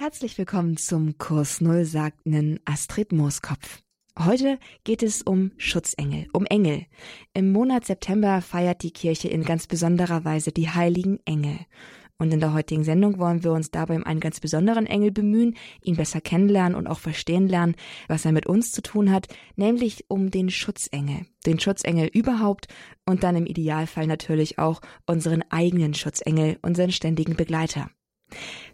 Herzlich willkommen zum Kurs Null, sagt Astrid Mooskopf. Heute geht es um Schutzengel, um Engel. Im Monat September feiert die Kirche in ganz besonderer Weise die heiligen Engel. Und in der heutigen Sendung wollen wir uns dabei um einen ganz besonderen Engel bemühen, ihn besser kennenlernen und auch verstehen lernen, was er mit uns zu tun hat, nämlich um den Schutzengel. Den Schutzengel überhaupt und dann im Idealfall natürlich auch unseren eigenen Schutzengel, unseren ständigen Begleiter.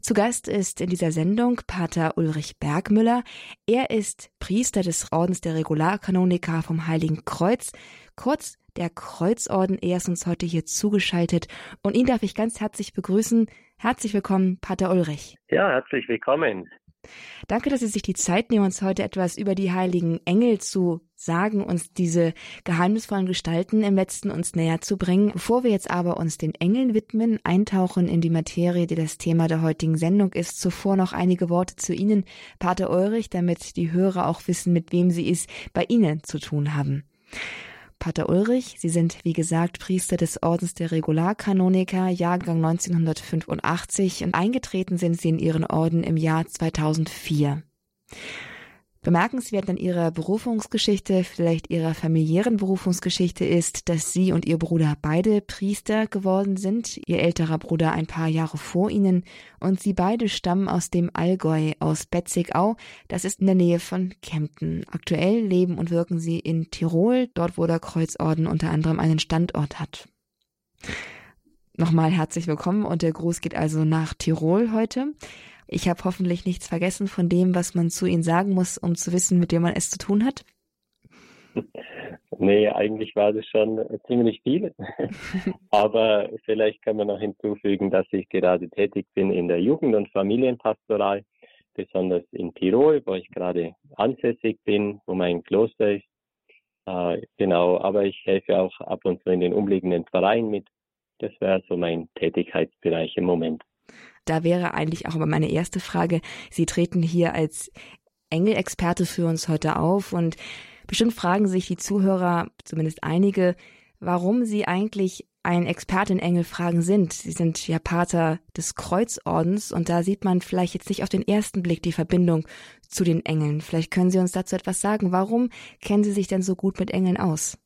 Zu Gast ist in dieser Sendung Pater Ulrich Bergmüller. Er ist Priester des Ordens der Regularkanoniker vom Heiligen Kreuz, kurz der Kreuzorden. Er ist uns heute hier zugeschaltet und ihn darf ich ganz herzlich begrüßen. Herzlich willkommen, Pater Ulrich. Ja, herzlich willkommen. Danke, dass Sie sich die Zeit nehmen, uns heute etwas über die heiligen Engel zu sagen, uns diese geheimnisvollen Gestalten im Letzten uns näher zu bringen. Bevor wir jetzt aber uns den Engeln widmen, eintauchen in die Materie, die das Thema der heutigen Sendung ist, zuvor noch einige Worte zu Ihnen, Pater Ulrich, damit die Hörer auch wissen, mit wem Sie es bei Ihnen zu tun haben. Pater Ulrich. Sie sind, wie gesagt, Priester des Ordens der Regularkanoniker, Jahrgang 1985 und eingetreten sind Sie in Ihren Orden im Jahr 2004. Bemerkenswert an ihrer Berufungsgeschichte, vielleicht ihrer familiären Berufungsgeschichte ist, dass sie und ihr Bruder beide Priester geworden sind, ihr älterer Bruder ein paar Jahre vor ihnen, und sie beide stammen aus dem Allgäu, aus Betzigau, das ist in der Nähe von Kempten. Aktuell leben und wirken sie in Tirol, dort wo der Kreuzorden unter anderem einen Standort hat. Nochmal herzlich willkommen und der Gruß geht also nach Tirol heute. Ich habe hoffentlich nichts vergessen von dem, was man zu Ihnen sagen muss, um zu wissen, mit wem man es zu tun hat. Nee, eigentlich war das schon ziemlich viel. Aber vielleicht kann man noch hinzufügen, dass ich gerade tätig bin in der Jugend- und Familienpastoral, besonders in Tirol, wo ich gerade ansässig bin, wo mein Kloster ist. Äh, genau, aber ich helfe auch ab und zu in den umliegenden Vereinen mit. Das wäre so mein Tätigkeitsbereich im Moment. Da wäre eigentlich auch aber meine erste Frage. Sie treten hier als Engelexperte für uns heute auf und bestimmt fragen sich die Zuhörer, zumindest einige, warum sie eigentlich ein Experte in Engelfragen sind. Sie sind ja Pater des Kreuzordens und da sieht man vielleicht jetzt nicht auf den ersten Blick die Verbindung zu den Engeln. Vielleicht können Sie uns dazu etwas sagen. Warum kennen Sie sich denn so gut mit Engeln aus?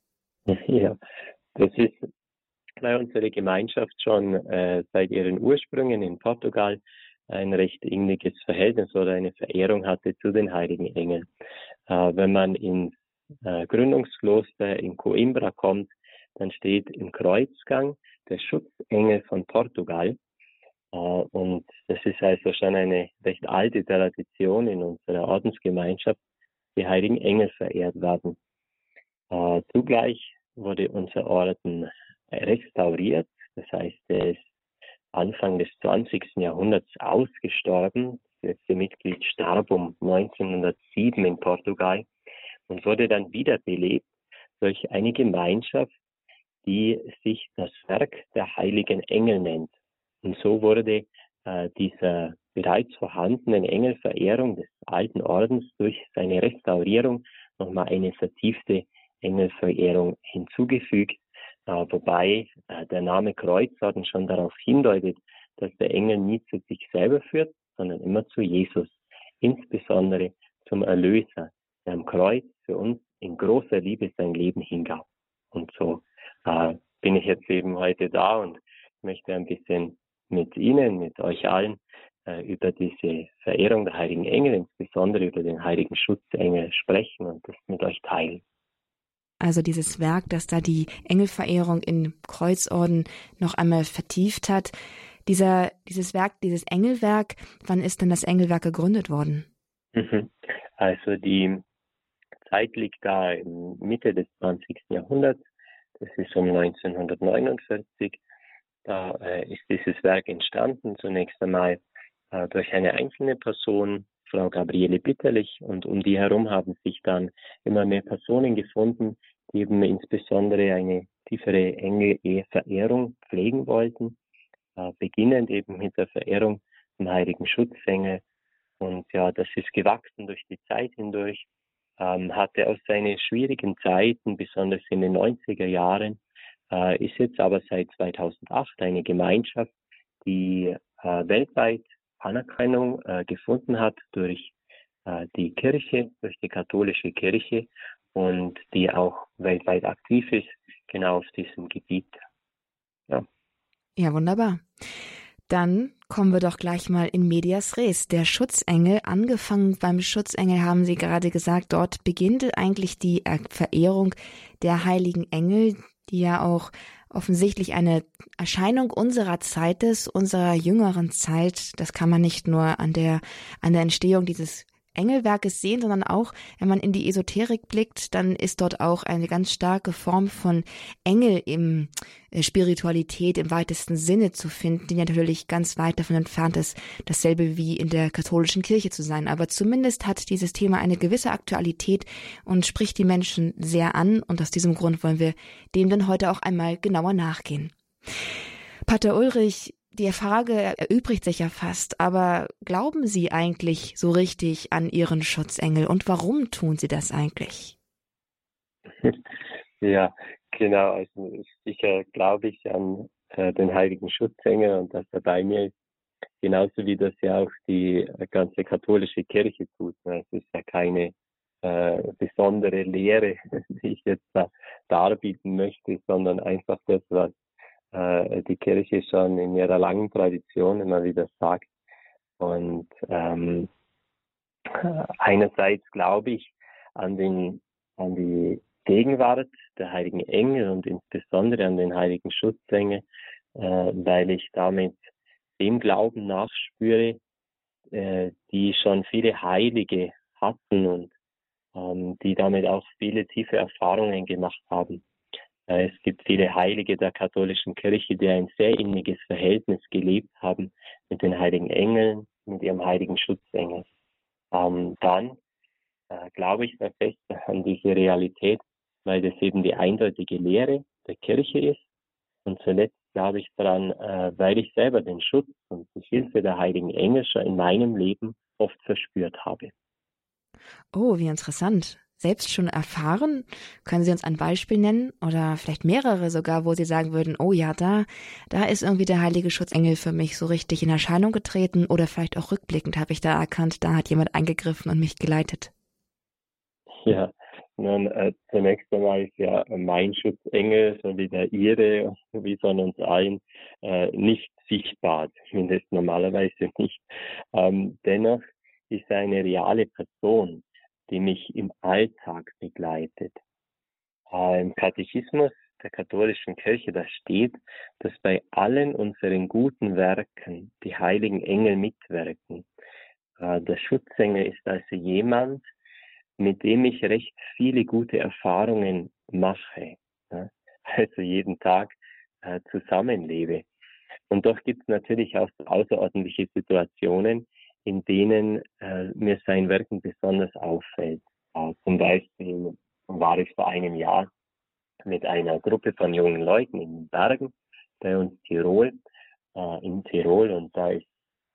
Ja, das ist weil unsere Gemeinschaft schon äh, seit ihren Ursprüngen in Portugal ein recht inniges Verhältnis oder eine Verehrung hatte zu den heiligen Engeln. Äh, wenn man ins äh, Gründungskloster in Coimbra kommt, dann steht im Kreuzgang der Schutzengel von Portugal. Äh, und das ist also schon eine recht alte Tradition in unserer Ordensgemeinschaft, die heiligen Engel verehrt werden. Äh, zugleich wurde unser Orden restauriert. Das heißt, er ist Anfang des 20. Jahrhunderts ausgestorben. Das letzte Mitglied starb um 1907 in Portugal und wurde dann wiederbelebt durch eine Gemeinschaft, die sich das Werk der heiligen Engel nennt. Und so wurde äh, dieser bereits vorhandenen Engelverehrung des alten Ordens durch seine Restaurierung nochmal eine vertiefte Engelverehrung hinzugefügt, wobei äh, der Name Kreuzorden schon darauf hindeutet, dass der Engel nie zu sich selber führt, sondern immer zu Jesus, insbesondere zum Erlöser, der am Kreuz für uns in großer Liebe sein Leben hingab. Und so äh, bin ich jetzt eben heute da und möchte ein bisschen mit Ihnen, mit euch allen äh, über diese Verehrung der heiligen Engel, insbesondere über den heiligen Schutzengel sprechen und das mit euch teilen. Also dieses Werk, das da die Engelverehrung in Kreuzorden noch einmal vertieft hat. Dieser, dieses Werk, dieses Engelwerk, wann ist denn das Engelwerk gegründet worden? Mhm. Also die Zeit liegt da in Mitte des 20. Jahrhunderts. Das ist um 1949. Da äh, ist dieses Werk entstanden, zunächst einmal äh, durch eine einzelne Person, Frau Gabriele Bitterlich. Und um die herum haben sich dann immer mehr Personen gefunden, die eben insbesondere eine tiefere Engel-Verehrung pflegen wollten, äh, beginnend eben mit der Verehrung zum heiligen Schutzengel. Und ja, das ist gewachsen durch die Zeit hindurch, ähm, hatte aus seinen schwierigen Zeiten, besonders in den 90er Jahren, äh, ist jetzt aber seit 2008 eine Gemeinschaft, die äh, weltweit Anerkennung äh, gefunden hat durch äh, die Kirche, durch die katholische Kirche und die auch weltweit aktiv ist, genau auf diesem Gebiet. Ja, ja wunderbar. Dann kommen wir doch gleich mal in Medias Res. Der Schutzengel, angefangen beim Schutzengel haben Sie gerade gesagt, dort beginnt eigentlich die Verehrung der heiligen Engel, die ja auch offensichtlich eine Erscheinung unserer Zeit ist, unserer jüngeren Zeit. Das kann man nicht nur an der, an der Entstehung dieses Engelwerkes sehen, sondern auch, wenn man in die Esoterik blickt, dann ist dort auch eine ganz starke Form von Engel im äh, Spiritualität im weitesten Sinne zu finden, die natürlich ganz weit davon entfernt ist, dasselbe wie in der katholischen Kirche zu sein. Aber zumindest hat dieses Thema eine gewisse Aktualität und spricht die Menschen sehr an. Und aus diesem Grund wollen wir dem dann heute auch einmal genauer nachgehen. Pater Ulrich, die Frage erübrigt sich ja fast, aber glauben Sie eigentlich so richtig an Ihren Schutzengel und warum tun Sie das eigentlich? Ja, genau. Also sicher glaube ich an äh, den heiligen Schutzengel und dass er bei mir ist. Genauso wie das ja auch die äh, ganze katholische Kirche tut. Es ist ja keine äh, besondere Lehre, die ich jetzt da darbieten möchte, sondern einfach das, was äh, die Kirche schon in ihrer langen Tradition immer wieder sagt. Und ähm, einerseits glaube ich an, den, an die Gegenwart der heiligen Engel und insbesondere an den heiligen Schutzengel, äh, weil ich damit dem Glauben nachspüre, äh, die schon viele Heilige hatten und ähm, die damit auch viele tiefe Erfahrungen gemacht haben. Äh, es gibt viele Heilige der katholischen Kirche, die ein sehr inniges Verhältnis gelebt haben mit den heiligen Engeln, mit ihrem heiligen Schutzengel. Ähm, dann äh, glaube ich sehr fest an diese Realität, weil das eben die eindeutige Lehre der Kirche ist. Und zuletzt glaube ich daran, äh, weil ich selber den Schutz und die Hilfe der heiligen Engel schon in meinem Leben oft verspürt habe. Oh, wie interessant selbst schon erfahren? Können Sie uns ein Beispiel nennen oder vielleicht mehrere sogar, wo Sie sagen würden, oh ja, da, da ist irgendwie der heilige Schutzengel für mich so richtig in Erscheinung getreten oder vielleicht auch rückblickend habe ich da erkannt, da hat jemand eingegriffen und mich geleitet. Ja, nun, äh, zunächst einmal ist ja mein Schutzengel, so wie der Ihre, wie von uns allen, äh, nicht sichtbar, zumindest normalerweise nicht. Ähm, dennoch ist er eine reale Person die mich im Alltag begleitet. Äh, Im Katechismus der katholischen Kirche, da steht, dass bei allen unseren guten Werken die heiligen Engel mitwirken. Äh, der Schutzengel ist also jemand, mit dem ich recht viele gute Erfahrungen mache, also jeden Tag äh, zusammenlebe. Und doch gibt es natürlich auch außerordentliche Situationen, in denen äh, mir sein Wirken besonders auffällt. Äh, zum Beispiel war ich vor einem Jahr mit einer Gruppe von jungen Leuten in den Bergen bei uns Tirol, äh, in Tirol und da ist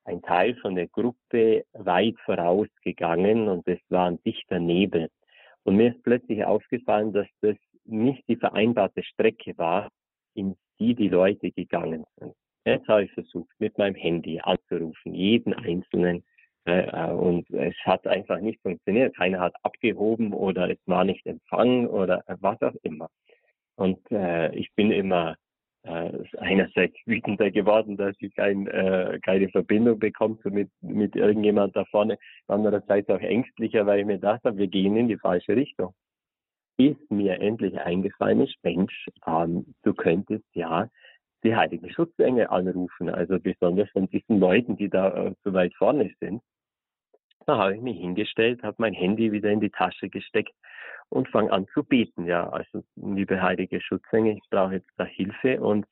ein Teil von der Gruppe weit vorausgegangen und es war ein dichter Nebel. Und mir ist plötzlich aufgefallen, dass das nicht die vereinbarte Strecke war, in die die Leute gegangen sind. Jetzt habe ich versucht, mit meinem Handy anzurufen, jeden einzelnen. Äh, und es hat einfach nicht funktioniert. Keiner hat abgehoben oder es war nicht empfangen oder was auch immer. Und äh, ich bin immer äh, einerseits wütender geworden, dass ich ein, äh, keine Verbindung bekomme mit, mit irgendjemand da vorne. Andererseits auch ängstlicher, weil ich mir dachte, wir gehen in die falsche Richtung. Bis mir endlich eingefallen ist, Mensch, ähm, du könntest ja die heiligen Schutzengel anrufen, also besonders von diesen Leuten, die da äh, so weit vorne sind. Da habe ich mich hingestellt, habe mein Handy wieder in die Tasche gesteckt und fange an zu beten. Ja, also liebe heilige Schutzengel, ich brauche jetzt da Hilfe und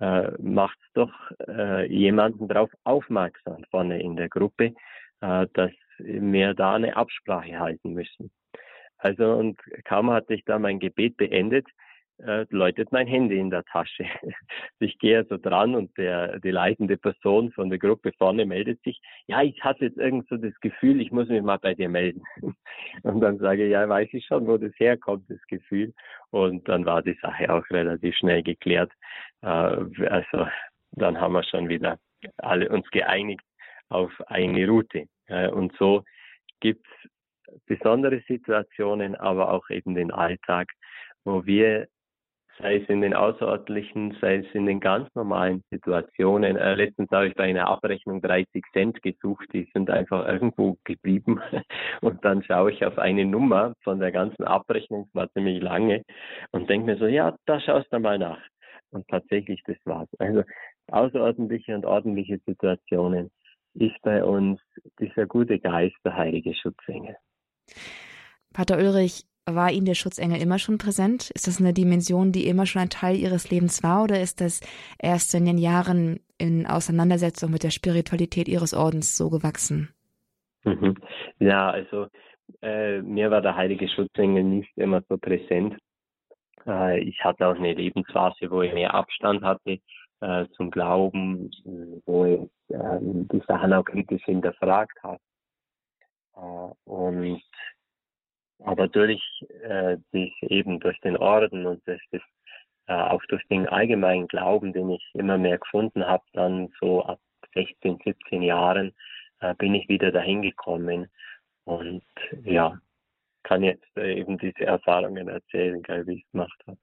äh, macht doch äh, jemanden darauf aufmerksam vorne in der Gruppe, äh, dass wir da eine Absprache halten müssen. Also und kaum hatte ich da mein Gebet beendet, äh, läutet mein Handy in der Tasche. Ich gehe also dran und der, die leitende Person von der Gruppe vorne meldet sich, ja, ich hatte jetzt irgend so das Gefühl, ich muss mich mal bei dir melden. Und dann sage ich, ja, weiß ich schon, wo das herkommt, das Gefühl. Und dann war die Sache auch relativ schnell geklärt. Äh, also dann haben wir schon wieder alle uns geeinigt auf eine Route. Und so gibt es besondere Situationen, aber auch eben den Alltag, wo wir sei es in den außerordentlichen, sei es in den ganz normalen Situationen. Äh, letztens habe ich bei einer Abrechnung 30 Cent gesucht, die sind einfach irgendwo geblieben. Und dann schaue ich auf eine Nummer von der ganzen Abrechnung, das war ziemlich lange, und denke mir so, ja, da schaust du mal nach. Und tatsächlich, das war's. Also außerordentliche und ordentliche Situationen ist bei uns dieser gute Geist, der heilige Schutzengel. Pater Ulrich, war Ihnen der Schutzengel immer schon präsent? Ist das eine Dimension, die immer schon ein Teil Ihres Lebens war oder ist das erst in den Jahren in Auseinandersetzung mit der Spiritualität Ihres Ordens so gewachsen? Mhm. Ja, also äh, mir war der heilige Schutzengel nicht immer so präsent. Äh, ich hatte auch eine Lebensphase, wo ich mehr Abstand hatte äh, zum Glauben, wo ich ähm, die Sachen auch kritisch hinterfragt habe. Äh, und aber durch äh, dich eben durch den Orden und durch das, äh, auch durch den allgemeinen Glauben, den ich immer mehr gefunden habe, dann so ab 16, 17 Jahren äh, bin ich wieder dahin gekommen und ja, kann jetzt äh, eben diese Erfahrungen erzählen, wie ich es gemacht habe.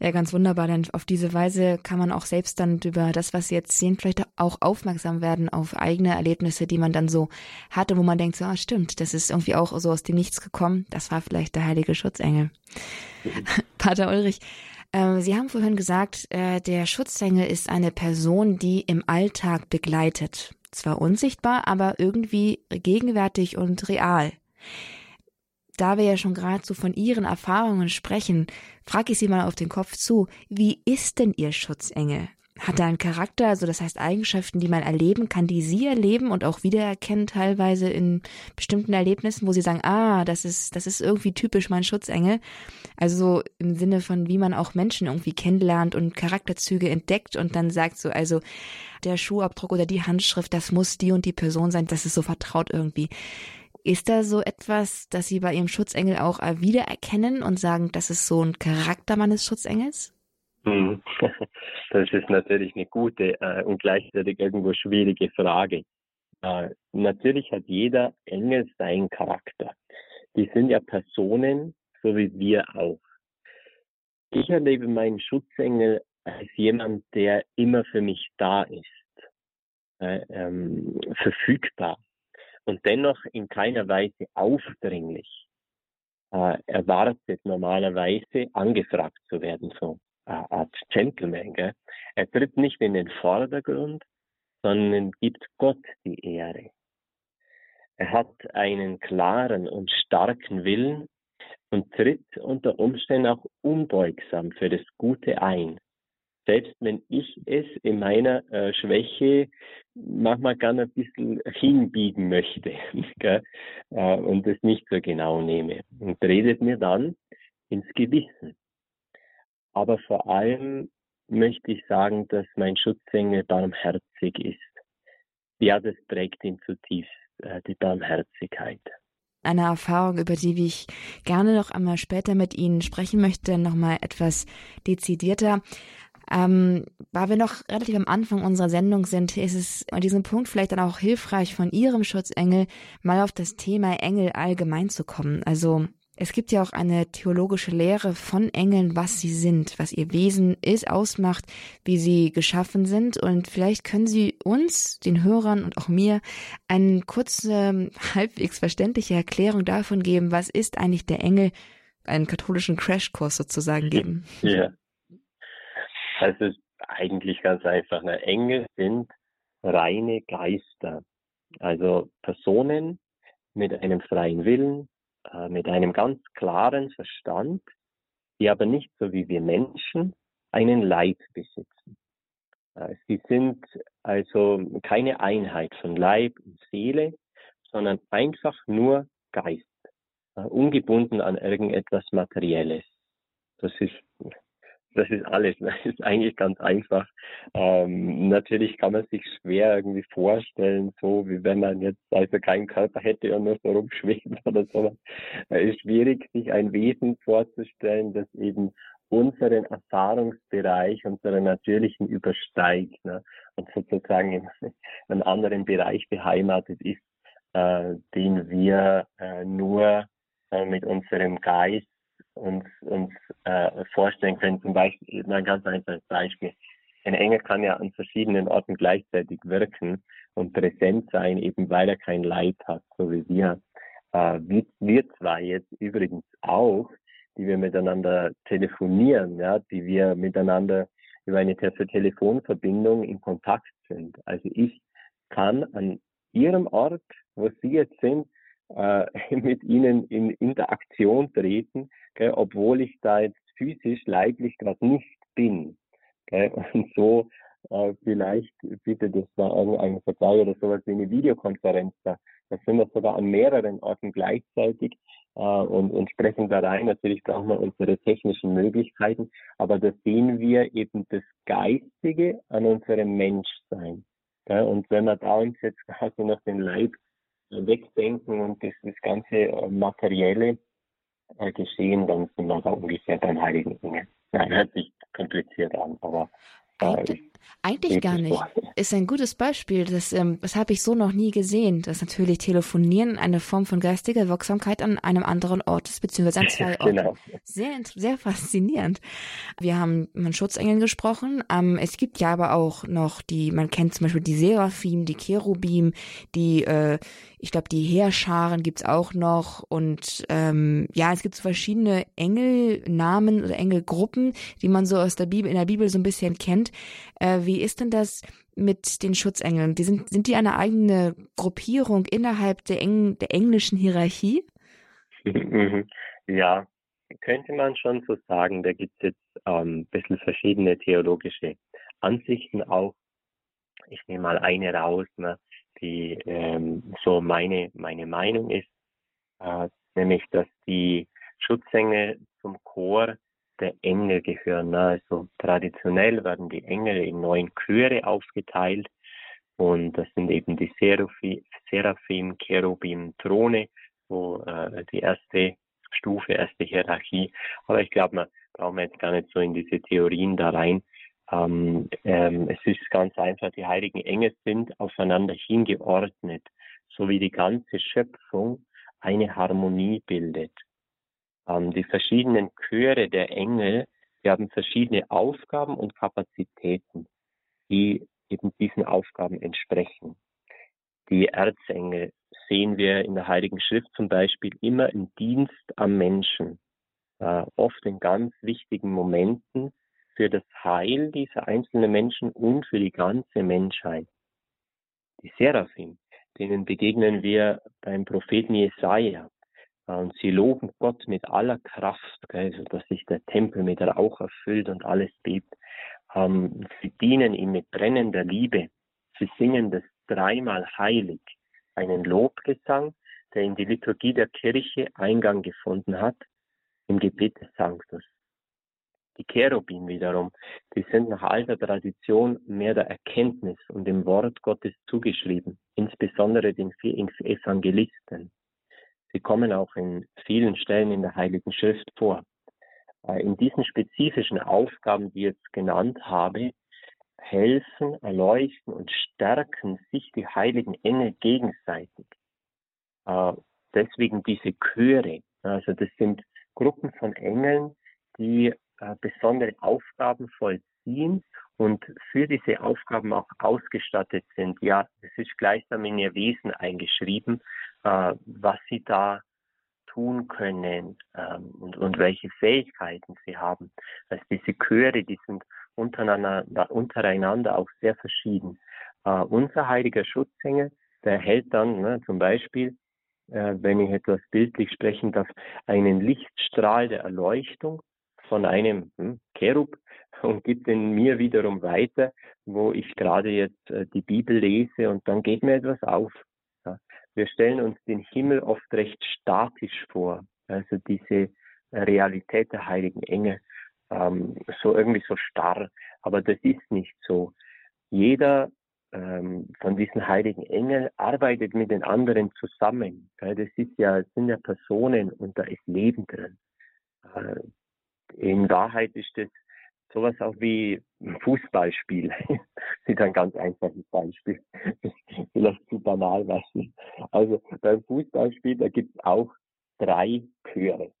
Ja, ganz wunderbar, denn auf diese Weise kann man auch selbst dann über das, was Sie jetzt sehen, vielleicht auch aufmerksam werden auf eigene Erlebnisse, die man dann so hatte, wo man denkt, so, ah, stimmt, das ist irgendwie auch so aus dem Nichts gekommen. Das war vielleicht der heilige Schutzengel. Pater Ulrich, äh, Sie haben vorhin gesagt, äh, der Schutzengel ist eine Person, die im Alltag begleitet. Zwar unsichtbar, aber irgendwie gegenwärtig und real. Da wir ja schon gerade so von Ihren Erfahrungen sprechen, frage ich Sie mal auf den Kopf zu, wie ist denn Ihr Schutzengel? Hat er einen Charakter, also das heißt Eigenschaften, die man erleben kann, die Sie erleben und auch wiedererkennen teilweise in bestimmten Erlebnissen, wo Sie sagen, ah, das ist, das ist irgendwie typisch mein Schutzengel. Also so im Sinne von, wie man auch Menschen irgendwie kennenlernt und Charakterzüge entdeckt und dann sagt so, also der Schuhabdruck oder die Handschrift, das muss die und die Person sein, das ist so vertraut irgendwie. Ist da so etwas, dass Sie bei Ihrem Schutzengel auch äh, wiedererkennen und sagen, das ist so ein Charakter meines Schutzengels? Hm. Das ist natürlich eine gute äh, und gleichzeitig irgendwo schwierige Frage. Äh, natürlich hat jeder Engel seinen Charakter. Die sind ja Personen, so wie wir auch. Ich erlebe meinen Schutzengel als jemand, der immer für mich da ist, äh, ähm, verfügbar, und dennoch in keiner Weise aufdringlich äh, erwartet normalerweise angefragt zu werden, so äh, als Gentleman. Gell? Er tritt nicht in den Vordergrund, sondern gibt Gott die Ehre. Er hat einen klaren und starken Willen und tritt unter Umständen auch unbeugsam für das Gute ein selbst wenn ich es in meiner äh, Schwäche manchmal gerne ein bisschen hinbiegen möchte äh, und es nicht so genau nehme und redet mir dann ins Gewissen. Aber vor allem möchte ich sagen, dass mein Schutzengel barmherzig ist. Ja, das prägt ihn zutiefst, äh, die Barmherzigkeit eine Erfahrung, über die ich gerne noch einmal später mit Ihnen sprechen möchte, nochmal etwas dezidierter. Ähm, weil wir noch relativ am Anfang unserer Sendung sind, ist es an diesem Punkt vielleicht dann auch hilfreich, von Ihrem Schutzengel mal auf das Thema Engel allgemein zu kommen. Also es gibt ja auch eine theologische Lehre von Engeln, was sie sind, was ihr Wesen ist, ausmacht, wie sie geschaffen sind. Und vielleicht können Sie uns, den Hörern und auch mir, eine kurze, halbwegs verständliche Erklärung davon geben, was ist eigentlich der Engel, einen katholischen Crashkurs sozusagen geben. Ja. Ist eigentlich ganz einfach. Ne? Engel sind reine Geister. Also Personen mit einem freien Willen, äh, mit einem ganz klaren Verstand, die aber nicht so wie wir Menschen einen Leib besitzen. Äh, sie sind also keine Einheit von Leib und Seele, sondern einfach nur Geist, äh, ungebunden an irgendetwas Materielles. Das ist das ist alles. Das ist eigentlich ganz einfach. Ähm, natürlich kann man sich schwer irgendwie vorstellen, so wie wenn man jetzt also keinen Körper hätte und nur so rumschwebt oder so. Es ist schwierig, sich ein Wesen vorzustellen, das eben unseren Erfahrungsbereich, unseren natürlichen übersteigt ne? und sozusagen in einem anderen Bereich beheimatet ist, äh, den wir äh, nur äh, mit unserem Geist uns, uns äh, vorstellen können. Zum Beispiel, ein ganz einfaches Beispiel. Ein Engel kann ja an verschiedenen Orten gleichzeitig wirken und präsent sein, eben weil er kein Leid hat, so wie wir. Äh, wir, wir zwei jetzt übrigens auch, die wir miteinander telefonieren, ja, die wir miteinander über eine Telefonverbindung in Kontakt sind. Also ich kann an Ihrem Ort, wo Sie jetzt sind, äh, mit Ihnen in Interaktion treten, gell, obwohl ich da jetzt physisch, leiblich gerade nicht bin. Gell. Und so äh, vielleicht bitte das war irgendein Vergleich oder sowas wie eine Videokonferenz da. Da sind wir sogar an mehreren Orten gleichzeitig äh, und, und sprechen da rein. Natürlich brauchen wir unsere technischen Möglichkeiten, aber da sehen wir eben das Geistige an unserem Menschsein. Ja, und wenn wir da uns jetzt quasi noch den Leib wegdenken und das, das ganze äh, Materielle äh, geschehen, dann sind wir da ungefähr beim Heiligen Engel. Nein, hört sich kompliziert an, aber eigentlich, eigentlich gar nicht. Ist ein gutes Beispiel. Das, ähm, das habe ich so noch nie gesehen, dass natürlich Telefonieren eine Form von geistiger Wirksamkeit an einem anderen Ort ist, beziehungsweise an zwei Orten. Genau. Sehr, sehr faszinierend. Wir haben von Schutzengeln gesprochen. Ähm, es gibt ja aber auch noch die, man kennt zum Beispiel die Seraphim, die Cherubim, die äh, ich glaube, die Heerscharen gibt's auch noch und ähm, ja, es gibt so verschiedene Engelnamen oder Engelgruppen, die man so aus der Bibel, in der Bibel so ein bisschen kennt. Äh, wie ist denn das mit den Schutzengeln? Die sind, sind die eine eigene Gruppierung innerhalb der, Eng der englischen Hierarchie? Ja, könnte man schon so sagen. Da gibt's jetzt ähm, ein bisschen verschiedene theologische Ansichten auch. Ich nehme mal eine raus. Ne? die ähm, so meine, meine Meinung ist, äh, nämlich dass die Schutzengel zum Chor der Engel gehören. Also traditionell werden die Engel in neun Chöre aufgeteilt und das sind eben die Seraphim, Seraphim Cherubim, Throne, wo äh, die erste Stufe, erste Hierarchie. Aber ich glaube, man braucht man jetzt gar nicht so in diese Theorien da rein. Ähm, ähm, es ist ganz einfach, die heiligen Engel sind aufeinander hingeordnet, so wie die ganze Schöpfung eine Harmonie bildet. Ähm, die verschiedenen Chöre der Engel, die haben verschiedene Aufgaben und Kapazitäten, die eben diesen Aufgaben entsprechen. Die Erzengel sehen wir in der Heiligen Schrift zum Beispiel immer im Dienst am Menschen, äh, oft in ganz wichtigen Momenten, für das Heil dieser einzelnen Menschen und für die ganze Menschheit. Die Seraphim, denen begegnen wir beim Propheten Jesaja. Und sie loben Gott mit aller Kraft, also dass sich der Tempel mit Rauch erfüllt und alles bebt. Ähm, sie dienen ihm mit brennender Liebe. Sie singen das dreimal heilig. Einen Lobgesang, der in die Liturgie der Kirche Eingang gefunden hat, im Gebet des Sanctus. Die Cherubim wiederum, die sind nach alter Tradition mehr der Erkenntnis und dem Wort Gottes zugeschrieben, insbesondere den vier Evangelisten. Sie kommen auch in vielen Stellen in der Heiligen Schrift vor. Äh, in diesen spezifischen Aufgaben, die ich jetzt genannt habe, helfen, erleuchten und stärken sich die heiligen Engel gegenseitig. Äh, deswegen diese Chöre, also das sind Gruppen von Engeln, die äh, besondere Aufgaben vollziehen und für diese Aufgaben auch ausgestattet sind. Ja, es ist gleichsam in ihr Wesen eingeschrieben, äh, was sie da tun können ähm, und, und welche Fähigkeiten sie haben. Also diese Chöre, die sind untereinander, untereinander auch sehr verschieden. Äh, unser heiliger Schutzengel, der hält dann ne, zum Beispiel, äh, wenn ich etwas bildlich sprechen darf, einen Lichtstrahl der Erleuchtung von einem hm, Cherub und gibt den mir wiederum weiter, wo ich gerade jetzt äh, die Bibel lese und dann geht mir etwas auf. Wir stellen uns den Himmel oft recht statisch vor, also diese Realität der heiligen Engel, ähm, so irgendwie so starr, aber das ist nicht so. Jeder ähm, von diesen heiligen Engeln arbeitet mit den anderen zusammen. Das ist ja, sind ja Personen und da ist Leben drin. Äh, in Wahrheit ist das sowas auch wie ein Fußballspiel. ist ein ganz einfaches Beispiel. Vielleicht zu banal, ich. Also beim Fußballspiel, da gibt es auch drei Chöre.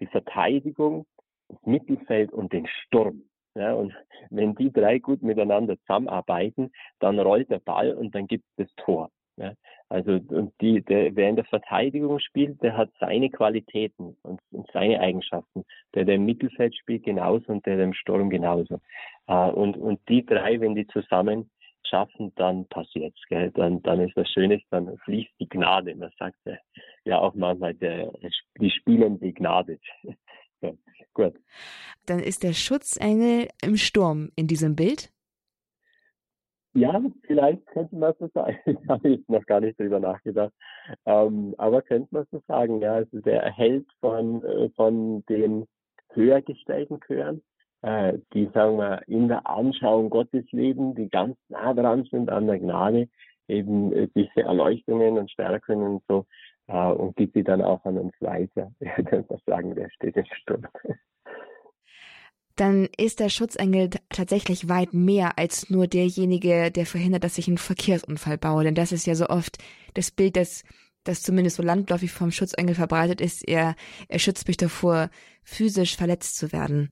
Die Verteidigung, das Mittelfeld und den Sturm. Ja, und wenn die drei gut miteinander zusammenarbeiten, dann rollt der Ball und dann gibt es das Tor. Ja, also und die, der, wer in der Verteidigung spielt, der hat seine Qualitäten und, und seine Eigenschaften. Der, der im Mittelfeld spielt genauso und der, der im Sturm genauso. Äh, und, und die drei, wenn die zusammen schaffen, dann passiert's, gell? Dann, dann ist was Schönes, dann fließt die Gnade. Man sagt ja, ja auch manchmal, der, die spielen begnadet. ja, gut. Dann ist der Schutzengel im Sturm in diesem Bild? Ja, vielleicht könnte man so sagen. Da habe ich noch gar nicht drüber nachgedacht. Ähm, aber könnte man so sagen, ja, also der erhält von, äh, von den höher gestellten Chören, äh, die, sagen wir, in der Anschauung Gottes leben, die ganz nah dran sind an der Gnade, eben äh, diese Erleuchtungen und Stärken und so, äh, und gibt sie dann auch an uns weiter. Ja, dann sagen, der steht im Sturm dann ist der Schutzengel tatsächlich weit mehr als nur derjenige, der verhindert, dass sich ein Verkehrsunfall baue. Denn das ist ja so oft das Bild, das, das zumindest so landläufig vom Schutzengel verbreitet ist. Er, er schützt mich davor, physisch verletzt zu werden.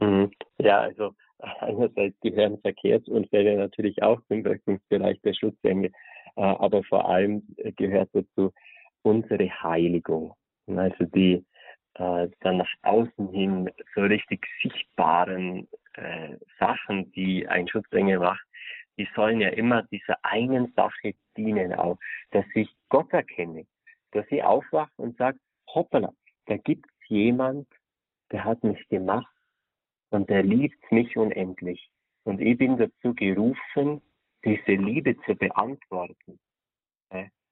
Mhm. Ja, also einerseits gehören Verkehrsunfälle natürlich auch zum Wirkungsbereich der Schutzengel, äh, aber vor allem gehört dazu unsere Heiligung. Also die äh, dann nach außen hin so richtig sichtbaren äh, Sachen, die ein Schutzengel macht, die sollen ja immer dieser einen Sache dienen auch, dass ich Gott erkenne, dass ich aufwache und sage, hoppala, da gibt's jemand, der hat mich gemacht und der liebt mich unendlich. Und ich bin dazu gerufen, diese Liebe zu beantworten.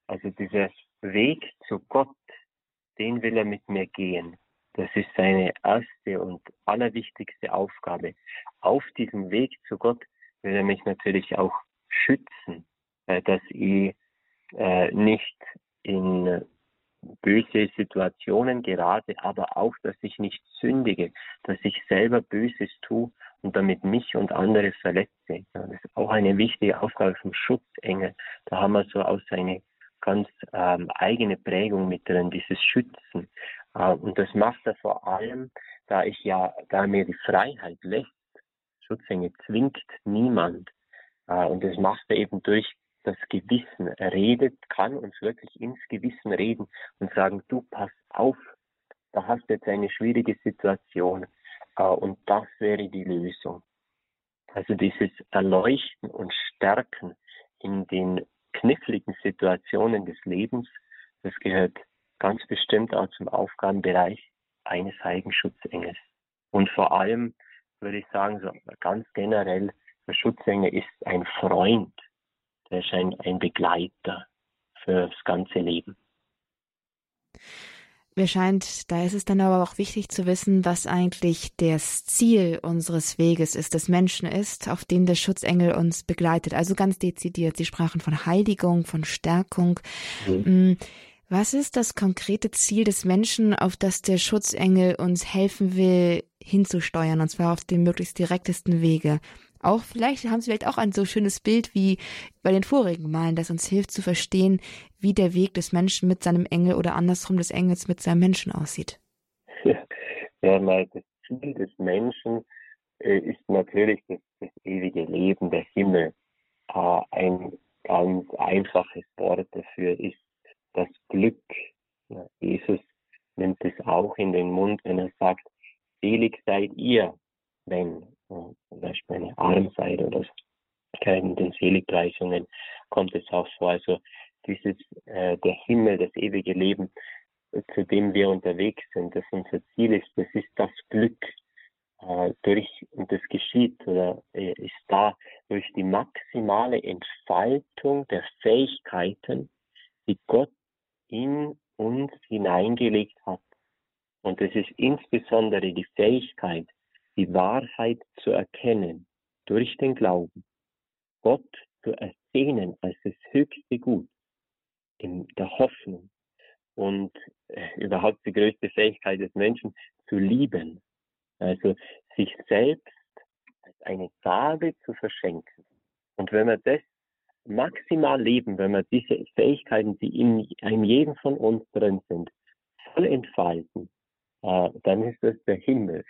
Also dieser Weg zu Gott, den will er mit mir gehen. Das ist seine erste und allerwichtigste Aufgabe. Auf diesem Weg zu Gott will er mich natürlich auch schützen, äh, dass ich äh, nicht in böse Situationen gerate, aber auch, dass ich nicht sündige, dass ich selber Böses tue und damit mich und andere verletze. das ist auch eine wichtige Aufgabe vom Schutzengel. Da haben wir so auch seine ganz ähm, eigene Prägung mit drin, dieses Schützen. Äh, und das macht er vor allem, da ich ja, da mir die Freiheit lässt. Schutzengel zwingt niemand. Äh, und das macht er eben durch das Gewissen. Er redet, kann uns wirklich ins Gewissen reden und sagen, du pass auf, da hast du jetzt eine schwierige Situation. Äh, und das wäre die Lösung. Also dieses Erleuchten und Stärken in den kniffligen Situationen des Lebens, das gehört ganz bestimmt auch zum Aufgabenbereich eines Heiligen Und vor allem würde ich sagen, so ganz generell, der Schutzengel ist ein Freund, der ist ein, ein Begleiter das ganze Leben. Mir scheint, da ist es dann aber auch wichtig zu wissen, was eigentlich das Ziel unseres Weges ist, des Menschen ist, auf dem der Schutzengel uns begleitet. Also ganz dezidiert. Sie sprachen von Heiligung, von Stärkung. Mhm. Mm, was ist das konkrete Ziel des Menschen, auf das der Schutzengel uns helfen will, hinzusteuern, und zwar auf dem möglichst direktesten Wege? Auch vielleicht haben Sie vielleicht auch ein so schönes Bild wie bei den vorigen Malen, das uns hilft zu verstehen, wie der Weg des Menschen mit seinem Engel oder andersrum des Engels mit seinem Menschen aussieht. Ja, mal das Ziel des Menschen äh, ist natürlich das, das, ewige Leben, der Himmel. Äh, ein ganz einfaches Wort dafür ist das Glück. Ja, Jesus nimmt es auch in den Mund, wenn er sagt, selig seid ihr, wenn zum Beispiel eine arm seid oder in den Seligpreisungen kommt es auch vor. Also dieses, äh, der Himmel, das ewige Leben, zu dem wir unterwegs sind, das unser Ziel ist, das ist das Glück. Äh, durch, und das geschieht oder äh, ist da durch die maximale Entfaltung der Fähigkeiten, die Gott in uns hineingelegt hat. Und es ist insbesondere die Fähigkeit, die Wahrheit zu erkennen durch den Glauben, Gott zu ersehnen als das höchste Gut, in der Hoffnung und äh, überhaupt die größte Fähigkeit des Menschen zu lieben. Also sich selbst als eine Gabe zu verschenken. Und wenn wir das maximal leben, wenn wir diese Fähigkeiten, die in einem jeden von uns drin sind, voll entfalten, äh, dann ist das der Himmel.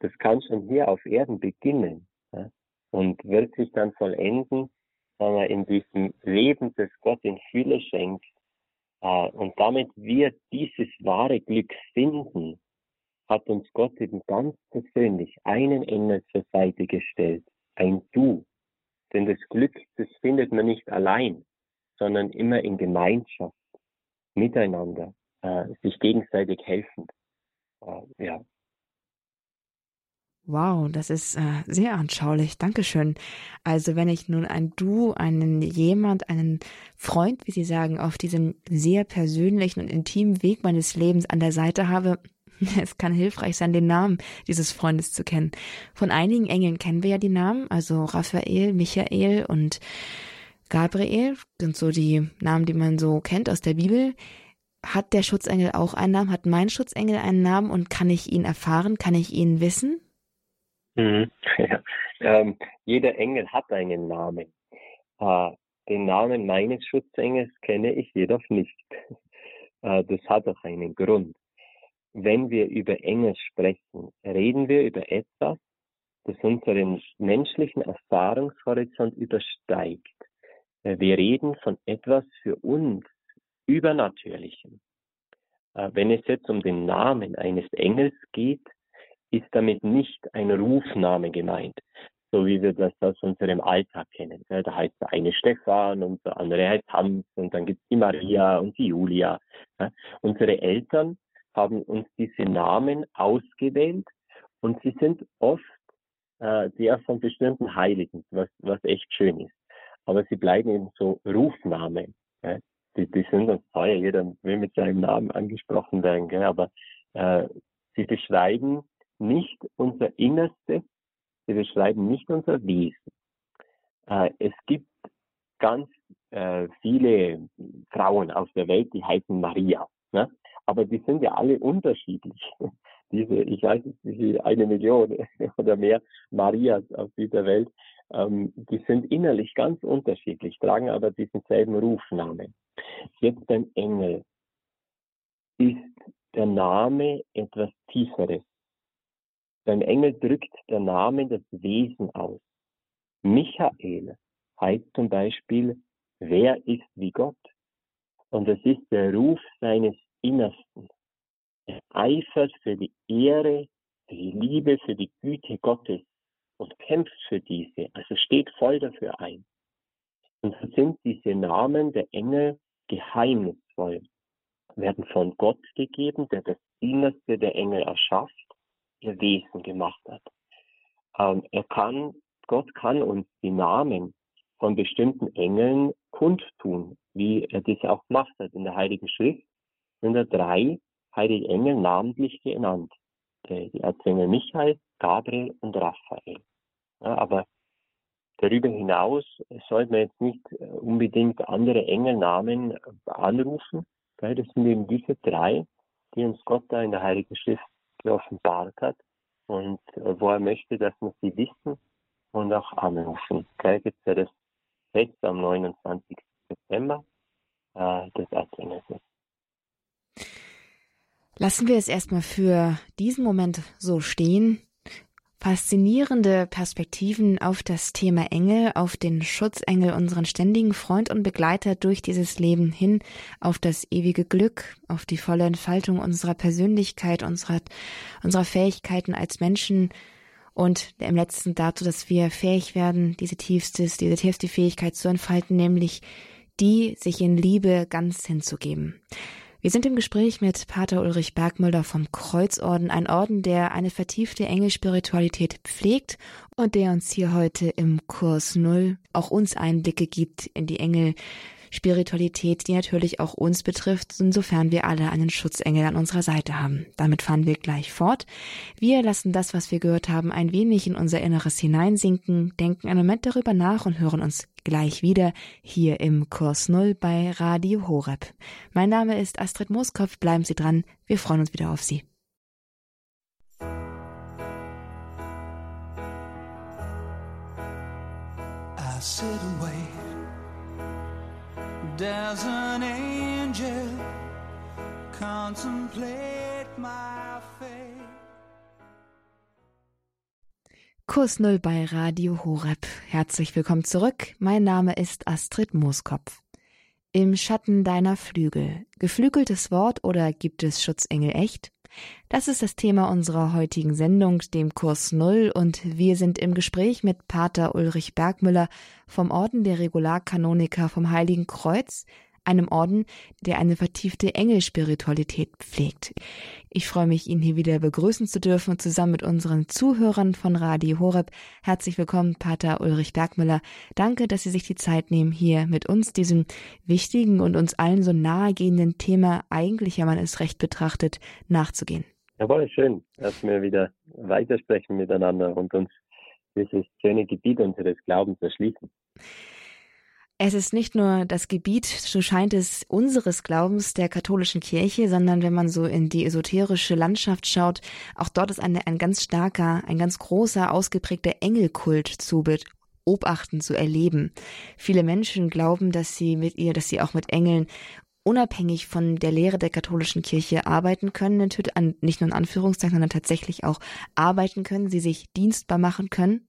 Das kann schon hier auf Erden beginnen ja, und wird sich dann vollenden, wenn wir in diesem Leben, das Gott in Fülle schenkt, äh, und damit wir dieses wahre Glück finden, hat uns Gott eben ganz persönlich einen Engel zur Seite gestellt, ein Du. Denn das Glück, das findet man nicht allein, sondern immer in Gemeinschaft, miteinander, äh, sich gegenseitig helfend. Äh, ja. Wow, das ist äh, sehr anschaulich. Dankeschön. Also wenn ich nun ein Du, einen jemand, einen Freund, wie Sie sagen, auf diesem sehr persönlichen und intimen Weg meines Lebens an der Seite habe, es kann hilfreich sein, den Namen dieses Freundes zu kennen. Von einigen Engeln kennen wir ja die Namen, also Raphael, Michael und Gabriel sind so die Namen, die man so kennt aus der Bibel. Hat der Schutzengel auch einen Namen? Hat mein Schutzengel einen Namen und kann ich ihn erfahren? Kann ich ihn wissen? Mhm. Ja. Ähm, jeder Engel hat einen Namen. Äh, den Namen meines Schutzengels kenne ich jedoch nicht. Äh, das hat auch einen Grund. Wenn wir über Engel sprechen, reden wir über etwas, das unseren menschlichen Erfahrungshorizont übersteigt. Äh, wir reden von etwas für uns Übernatürlichem. Äh, wenn es jetzt um den Namen eines Engels geht, ist damit nicht ein Rufname gemeint, so wie wir das aus unserem Alltag kennen. Da heißt der eine Stefan und der andere heißt Hans und dann gibt es die Maria und die Julia. Unsere Eltern haben uns diese Namen ausgewählt und sie sind oft äh, der von bestimmten Heiligen, was, was echt schön ist. Aber sie bleiben eben so Rufnamen. Ja? Die, die sind uns teuer, jeder will mit seinem Namen angesprochen werden, gell? aber äh, sie beschreiben nicht unser Innerstes, sie beschreiben nicht unser Wesen. Äh, es gibt ganz äh, viele Frauen auf der Welt, die heißen Maria. Ne? Aber die sind ja alle unterschiedlich. Diese, ich weiß nicht, wie eine Million oder mehr Marias auf dieser Welt, ähm, die sind innerlich ganz unterschiedlich, tragen aber diesen selben Rufnamen. Jetzt ein Engel ist der Name etwas Tieferes. Beim Engel drückt der Name das Wesen aus. Michael heißt zum Beispiel, wer ist wie Gott? Und es ist der Ruf seines Innersten. Er eifert für die Ehre, für die Liebe, für die Güte Gottes und kämpft für diese, also steht voll dafür ein. Und so sind diese Namen der Engel geheimnisvoll, werden von Gott gegeben, der das Innerste der Engel erschafft Wesen gemacht hat. Ähm, er kann, Gott kann uns die Namen von bestimmten Engeln kundtun, wie er das auch gemacht hat. In der Heiligen Schrift sind da drei heilige Engel namentlich genannt. Die Erzengel Michael, Gabriel und Raphael. Ja, aber darüber hinaus sollte man jetzt nicht äh, unbedingt andere Engelnamen äh, anrufen. Das sind eben diese drei, die uns Gott da in der Heiligen Schrift geoffenbart hat und äh, wo er möchte, dass wir sie wissen und auch anrufen. Da gibt es ja das Fest am 29. September äh, des Erzengels. Lassen wir es erstmal für diesen Moment so stehen faszinierende Perspektiven auf das Thema Engel, auf den Schutzengel, unseren ständigen Freund und Begleiter durch dieses Leben hin, auf das ewige Glück, auf die volle Entfaltung unserer Persönlichkeit, unserer, unserer Fähigkeiten als Menschen und im letzten dazu, dass wir fähig werden, diese tiefste, diese tiefste Fähigkeit zu entfalten, nämlich die, sich in Liebe ganz hinzugeben. Wir sind im Gespräch mit Pater Ulrich Bergmüller vom Kreuzorden, ein Orden, der eine vertiefte Engelspiritualität pflegt und der uns hier heute im Kurs Null auch uns Einblicke gibt in die Engel Spiritualität, die natürlich auch uns betrifft, insofern wir alle einen Schutzengel an unserer Seite haben. Damit fahren wir gleich fort. Wir lassen das, was wir gehört haben, ein wenig in unser Inneres hineinsinken, denken einen Moment darüber nach und hören uns gleich wieder hier im Kurs Null bei Radio Horeb. Mein Name ist Astrid Mooskopf, bleiben Sie dran, wir freuen uns wieder auf Sie. I sit and. There's an angel contemplate my fate. Kurs Null bei Radio Horeb. Herzlich willkommen zurück. Mein Name ist Astrid Mooskopf. Im Schatten deiner Flügel. Geflügeltes Wort oder gibt es Schutzengel echt? Das ist das Thema unserer heutigen Sendung, dem Kurs Null, und wir sind im Gespräch mit Pater Ulrich Bergmüller vom Orden der Regularkanoniker vom Heiligen Kreuz, einem Orden, der eine vertiefte Engelspiritualität pflegt. Ich freue mich, ihn hier wieder begrüßen zu dürfen und zusammen mit unseren Zuhörern von Radio Horeb. Herzlich willkommen, Pater Ulrich Bergmüller. Danke, dass Sie sich die Zeit nehmen, hier mit uns diesem wichtigen und uns allen so nahegehenden Thema, eigentlich, wenn man es recht betrachtet, nachzugehen. Jawohl, schön, dass wir wieder weitersprechen miteinander und uns dieses schöne Gebiet unseres Glaubens erschließen. Es ist nicht nur das Gebiet, so scheint es, unseres Glaubens der katholischen Kirche, sondern wenn man so in die esoterische Landschaft schaut, auch dort ist eine, ein ganz starker, ein ganz großer, ausgeprägter Engelkult zu beobachten, zu erleben. Viele Menschen glauben, dass sie mit ihr, dass sie auch mit Engeln unabhängig von der Lehre der katholischen Kirche arbeiten können, nicht nur in Anführungszeichen, sondern tatsächlich auch arbeiten können, sie sich dienstbar machen können.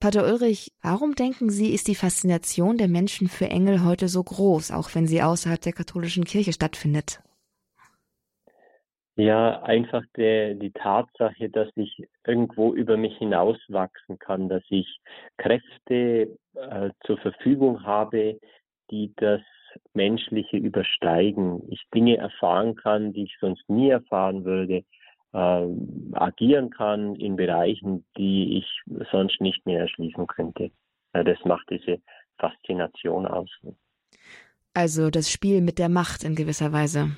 Pater Ulrich, warum denken Sie, ist die Faszination der Menschen für Engel heute so groß, auch wenn sie außerhalb der katholischen Kirche stattfindet? Ja, einfach der, die Tatsache, dass ich irgendwo über mich hinauswachsen kann, dass ich Kräfte äh, zur Verfügung habe, die das Menschliche übersteigen. Ich Dinge erfahren kann, die ich sonst nie erfahren würde äh, agieren kann in Bereichen, die ich sonst nicht mehr erschließen könnte. Das macht diese Faszination aus. Also das Spiel mit der Macht in gewisser Weise.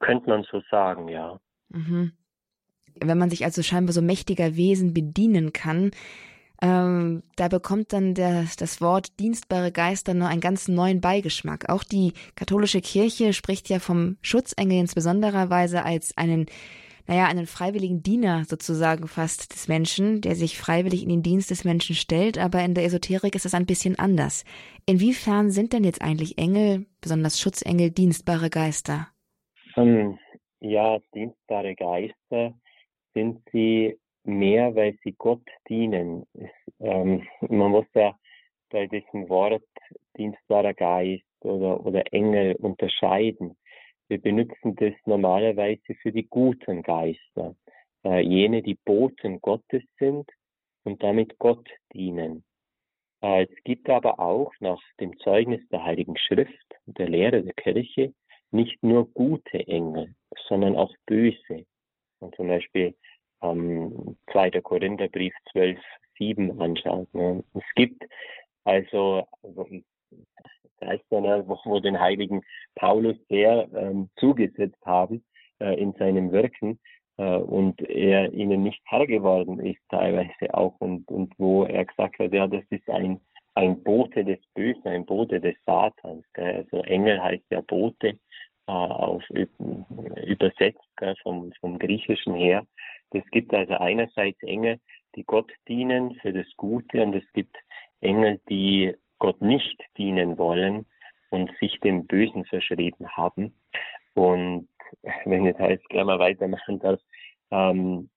Könnte man so sagen, ja. Mhm. Wenn man sich also scheinbar so mächtiger Wesen bedienen kann, ähm, da bekommt dann der, das Wort dienstbare Geister nur einen ganz neuen Beigeschmack. Auch die katholische Kirche spricht ja vom Schutzengel in besonderer Weise als einen, naja, einen freiwilligen Diener sozusagen fast des Menschen, der sich freiwillig in den Dienst des Menschen stellt. Aber in der Esoterik ist das ein bisschen anders. Inwiefern sind denn jetzt eigentlich Engel, besonders Schutzengel, dienstbare Geister? Um, ja, dienstbare Geister sind sie mehr, weil sie Gott dienen. Es, ähm, man muss ja bei diesem Wort dienstbarer Geist oder, oder Engel unterscheiden. Wir benutzen das normalerweise für die guten Geister, äh, jene, die Boten Gottes sind und damit Gott dienen. Äh, es gibt aber auch nach dem Zeugnis der Heiligen Schrift, der Lehre der Kirche, nicht nur gute Engel, sondern auch böse. Und zum Beispiel ähm, 2. Korintherbrief 12, 7 anschaut. Ne? Es gibt also, also heißt ja, ne, wo, wo den heiligen Paulus sehr ähm, zugesetzt haben äh, in seinem Wirken äh, und er ihnen nicht Herr geworden ist teilweise auch und, und wo er gesagt hat, ja, das ist ein, ein Bote des Bösen, ein Bote des Satans. Gell? Also Engel heißt ja Bote äh, auf übersetzt gell, vom, vom Griechischen her. Es gibt also einerseits Engel, die Gott dienen für das Gute und es gibt Engel, die Gott nicht dienen wollen und sich dem Bösen verschrieben haben. Und wenn ich jetzt gleich mal weitermachen darf, ähm,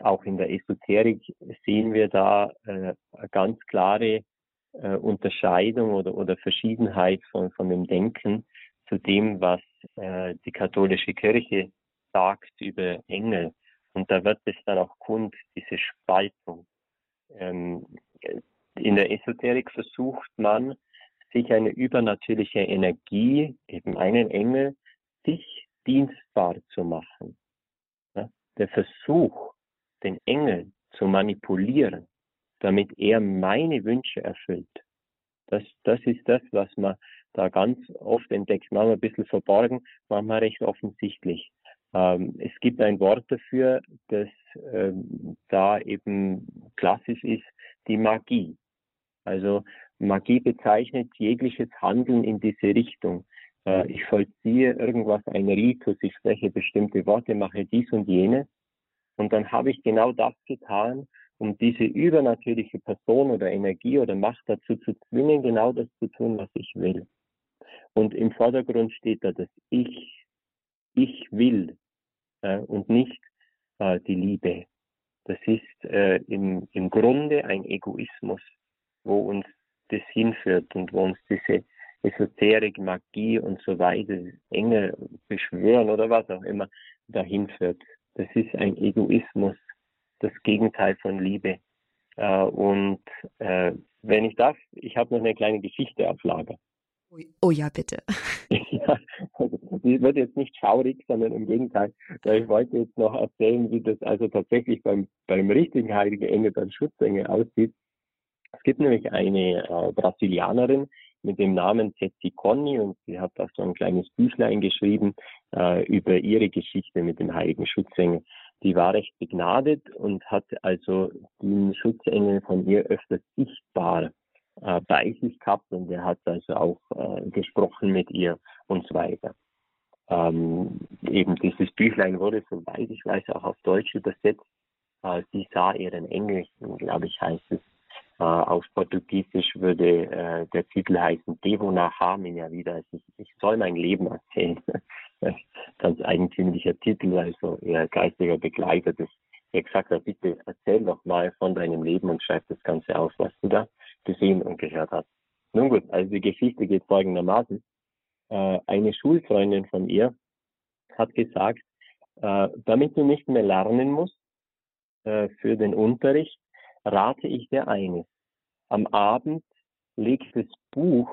auch in der Esoterik sehen wir da äh, eine ganz klare äh, Unterscheidung oder, oder Verschiedenheit von, von dem Denken zu dem, was äh, die katholische Kirche sagt über Engel. Und da wird es dann auch kund, diese Spaltung. Ähm, in der Esoterik versucht man, sich eine übernatürliche Energie, eben einen Engel, sich dienstbar zu machen. Ja? Der Versuch, den Engel zu manipulieren, damit er meine Wünsche erfüllt. Das, das ist das, was man da ganz oft entdeckt. Manchmal ein bisschen verborgen, manchmal recht offensichtlich. Ähm, es gibt ein Wort dafür, das ähm, da eben klassisch ist, die Magie. Also Magie bezeichnet jegliches Handeln in diese Richtung. Äh, ich vollziehe irgendwas, ein Ritus, ich spreche bestimmte Worte, mache dies und jenes. Und dann habe ich genau das getan, um diese übernatürliche Person oder Energie oder Macht dazu zu zwingen, genau das zu tun, was ich will. Und im Vordergrund steht da das Ich. Ich will äh, und nicht äh, die Liebe. Das ist äh, im, im Grunde ein Egoismus, wo uns das hinführt und wo uns diese Esoterik, Magie und so weiter, Engel beschwören oder was auch immer dahin führt. Das ist ein Egoismus, das Gegenteil von Liebe. Äh, und äh, wenn ich darf, ich habe noch eine kleine Geschichte auf Lager. Oh ja, bitte. die wird jetzt nicht schaurig, sondern im Gegenteil. Ich wollte jetzt noch erzählen, wie das also tatsächlich beim, beim richtigen Heiligen Engel, beim Schutzengel aussieht. Es gibt nämlich eine äh, Brasilianerin mit dem Namen Zetsi Conny und sie hat auch so ein kleines Büchlein geschrieben äh, über ihre Geschichte mit dem Heiligen Schutzengel. Die war recht begnadet und hat also den Schutzengel von ihr öfters sichtbar äh, bei sich gehabt und er hat also auch äh, gesprochen mit ihr und so weiter. Ähm, eben dieses Büchlein wurde, soweit ich weiß, auch auf Deutsch übersetzt. Äh, sie sah ihren Engel, glaube ich, heißt es. Äh, auf Portugiesisch würde äh, der Titel heißen Devo nach Harmin ja wieder. Ich, ich soll mein Leben erzählen. Ganz eigentümlicher Titel, also eher geistiger Begleiter des er gesagt hat, bitte erzähl doch mal von deinem Leben und schreib das Ganze auf, was du da gesehen und gehört hast. Nun gut, also die Geschichte geht folgendermaßen. Äh, eine Schulfreundin von ihr hat gesagt, äh, damit du nicht mehr lernen musst äh, für den Unterricht, rate ich dir eines. Am Abend leg das Buch,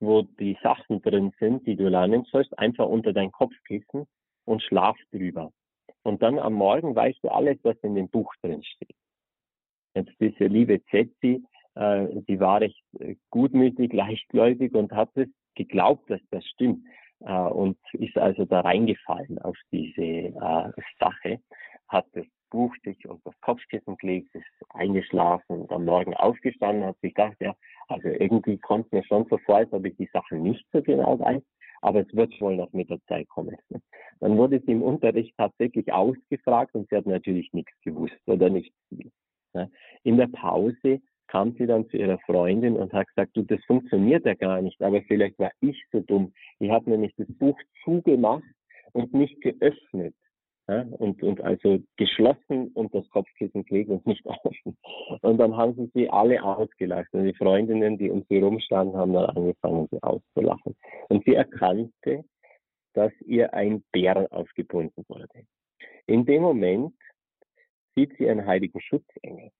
wo die Sachen drin sind, die du lernen sollst, einfach unter dein Kopfkissen und schlaf drüber. Und dann am Morgen weißt du alles, was in dem Buch drin steht. Jetzt diese liebe Zetzi, äh, sie war recht gutmütig, leichtgläubig und hat es geglaubt, dass das stimmt äh, und ist also da reingefallen auf diese äh, Sache, hat das Buch sich unter das Kopfkissen gelegt, ist eingeschlafen und am Morgen aufgestanden, hat sich gedacht, ja, also irgendwie kommt mir schon so vor, als ob ich die Sachen nicht so genau weiß, aber es wird wohl noch mit der Zeit kommen. Dann wurde sie im Unterricht tatsächlich ausgefragt und sie hat natürlich nichts gewusst oder nicht viel. In der Pause kam sie dann zu ihrer Freundin und hat gesagt, du, das funktioniert ja gar nicht, aber vielleicht war ich so dumm. Ich habe nämlich das Buch zugemacht und nicht geöffnet. Ja, und, und also geschlossen und das Kopfkissen gelegt und nicht offen. Und dann haben sie sie alle ausgelacht. Und die Freundinnen, die um sie rumstanden, haben dann angefangen, sie auszulachen. Und sie erkannte, dass ihr ein Bär aufgebunden wurde. In dem Moment sieht sie einen heiligen Schutzengel.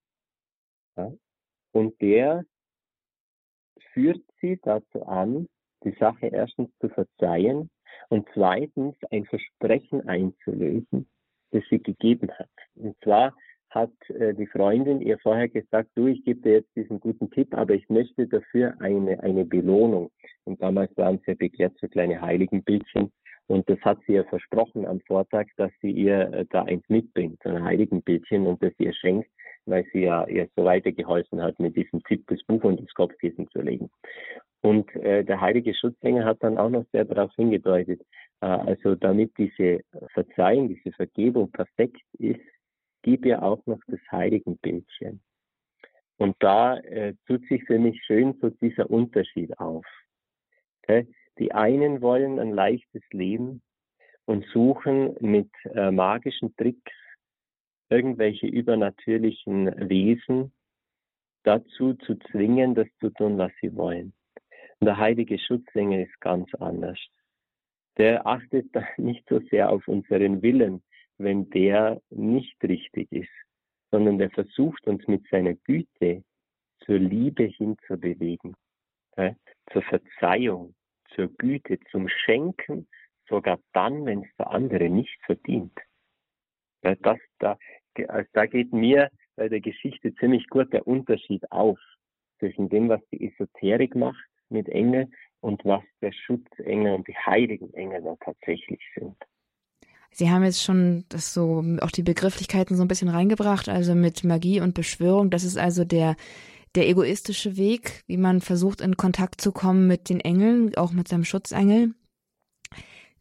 Ja, und der führt sie dazu an, die Sache erstens zu verzeihen und zweitens ein Versprechen einzulösen, das sie gegeben hat. Und zwar hat äh, die Freundin ihr vorher gesagt, du, ich gebe dir jetzt diesen guten Tipp, aber ich möchte dafür eine, eine Belohnung. Und damals waren sie begehrt so kleine Heiligenbildchen. Und das hat sie ihr versprochen am Vortag, dass sie ihr äh, da eins mitbringt, ein Heiligenbildchen und das ihr schenkt, weil sie ja ihr so weitergeholfen hat, mit diesem Tipp das Buch und das Kopfkissen zu legen. Und äh, der heilige Schutzengel hat dann auch noch sehr darauf hingedeutet, äh, also damit diese Verzeihung, diese Vergebung perfekt ist, gib ihr auch noch das Heiligenbildchen. Und da äh, tut sich für mich schön so dieser Unterschied auf. Okay? Die einen wollen ein leichtes Leben und suchen mit äh, magischen Tricks irgendwelche übernatürlichen Wesen dazu zu zwingen, das zu tun, was sie wollen. Und der heilige Schutzengel ist ganz anders. Der achtet nicht so sehr auf unseren Willen, wenn der nicht richtig ist, sondern der versucht uns mit seiner Güte zur Liebe hinzubewegen, ja, zur Verzeihung, zur Güte, zum Schenken, sogar dann, wenn es der andere nicht verdient. Ja, das, da, da geht mir bei der Geschichte ziemlich gut der Unterschied auf zwischen dem, was die Esoterik macht mit Engel und was der Schutzengel und die heiligen Engel da tatsächlich sind. Sie haben jetzt schon das so auch die Begrifflichkeiten so ein bisschen reingebracht, also mit Magie und Beschwörung. Das ist also der der egoistische Weg, wie man versucht in Kontakt zu kommen mit den Engeln, auch mit seinem Schutzengel.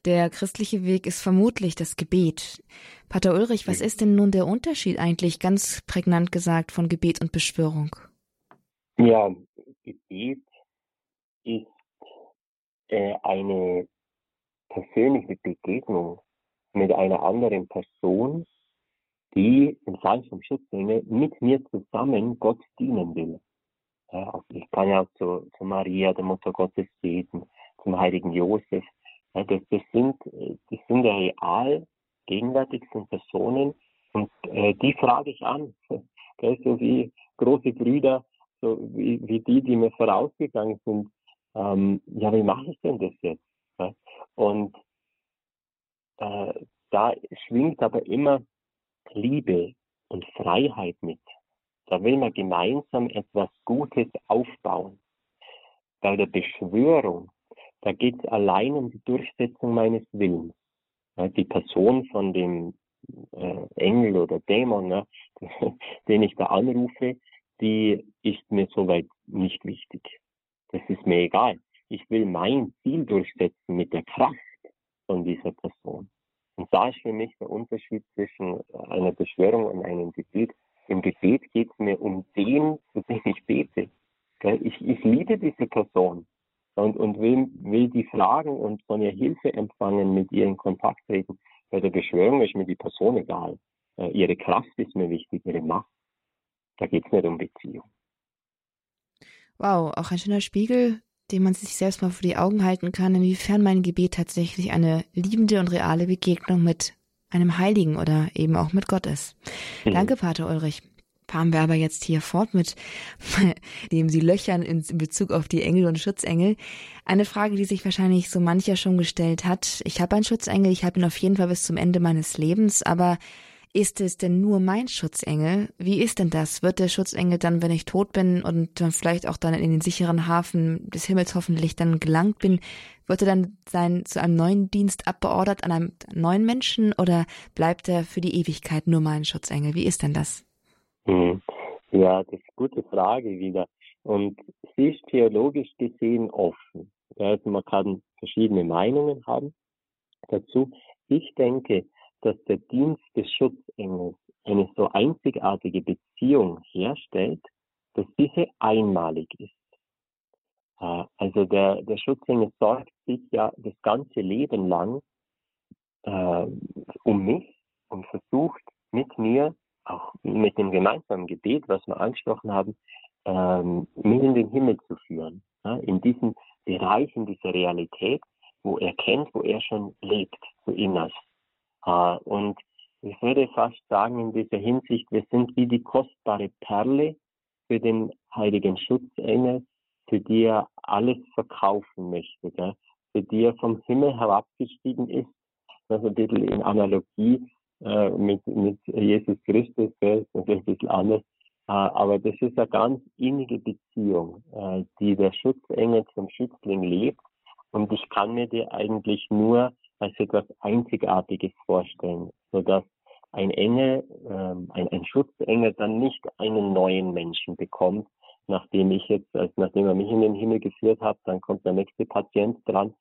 Der christliche Weg ist vermutlich das Gebet. Pater Ulrich, was ist denn nun der Unterschied eigentlich, ganz prägnant gesagt, von Gebet und Beschwörung? Ja, Gebet ist äh, eine persönliche Begegnung mit einer anderen Person, die im Fall vom Schutzengel mit mir zusammen Gott dienen will. Ja, also ich kann ja auch zu, zu Maria, der Mutter Gottes, beten, zum heiligen Josef. Ja, das, das, sind, das sind ja real gegenwärtig sind Personen und äh, die frage ich an. so wie große Brüder, so wie, wie die, die mir vorausgegangen sind. Ähm, ja, wie mache ich denn das jetzt? Ja? Und äh, da schwingt aber immer Liebe und Freiheit mit. Da will man gemeinsam etwas Gutes aufbauen. Bei der Beschwörung, da geht es allein um die Durchsetzung meines Willens. Die Person von dem äh, Engel oder Dämon, den ich da anrufe, die ist mir soweit nicht wichtig. Das ist mir egal. Ich will mein Ziel durchsetzen mit der Kraft von dieser Person. Und da ist für mich der Unterschied zwischen einer Beschwörung und einem Gebet. Im Gebet geht es mir um den, zu dem ich bete. Ich, ich liebe diese Person und, und will, will die fragen und von ihr Hilfe empfangen, mit ihr in Kontakt treten. Bei der Beschwörung ist mir die Person egal. Äh, ihre Kraft ist mir wichtig, ihre Macht. Da geht es nicht um Beziehung. Wow, auch ein schöner Spiegel, den man sich selbst mal vor die Augen halten kann, inwiefern mein Gebet tatsächlich eine liebende und reale Begegnung mit einem Heiligen oder eben auch mit Gott ist. Mhm. Danke, Pater Ulrich. Fahren wir aber jetzt hier fort mit dem Sie löchern in Bezug auf die Engel und Schutzengel. Eine Frage, die sich wahrscheinlich so mancher schon gestellt hat. Ich habe einen Schutzengel, ich habe ihn auf jeden Fall bis zum Ende meines Lebens, aber ist es denn nur mein Schutzengel? Wie ist denn das? Wird der Schutzengel dann, wenn ich tot bin und dann vielleicht auch dann in den sicheren Hafen des Himmels hoffentlich dann gelangt bin, wird er dann sein zu einem neuen Dienst abbeordert an einem neuen Menschen oder bleibt er für die Ewigkeit nur mein Schutzengel? Wie ist denn das? Hm. Ja, das ist eine gute Frage wieder. Und sie ist theologisch gesehen offen. Also man kann verschiedene Meinungen haben dazu. Ich denke, dass der Dienst des Schutzengels eine so einzigartige Beziehung herstellt, dass diese einmalig ist. Äh, also der, der Schutzengel sorgt sich ja das ganze Leben lang äh, um mich und versucht mit mir, auch mit dem gemeinsamen Gebet, was wir angesprochen haben, ähm, mich in den Himmel zu führen. Ja, in diesen Bereichen dieser Realität, wo er kennt, wo er schon lebt, so innerst. Äh, und ich würde fast sagen, in dieser Hinsicht, wir sind wie die kostbare Perle für den heiligen Schutzengel, für die er alles verkaufen möchte, gell? für die er vom Himmel herabgestiegen ist. Das ein bisschen in Analogie äh, mit, mit Jesus Christus, das ist ein bisschen anders. Äh, aber das ist eine ganz innige Beziehung, äh, die der Schutzengel zum Schützling lebt. Und ich kann mir die eigentlich nur als etwas Einzigartiges vorstellen, sodass ein Engel, ähm, ein, ein Schutzengel dann nicht einen neuen Menschen bekommt, nachdem ich jetzt, also nachdem er mich in den Himmel geführt hat, dann kommt der nächste Patient dran,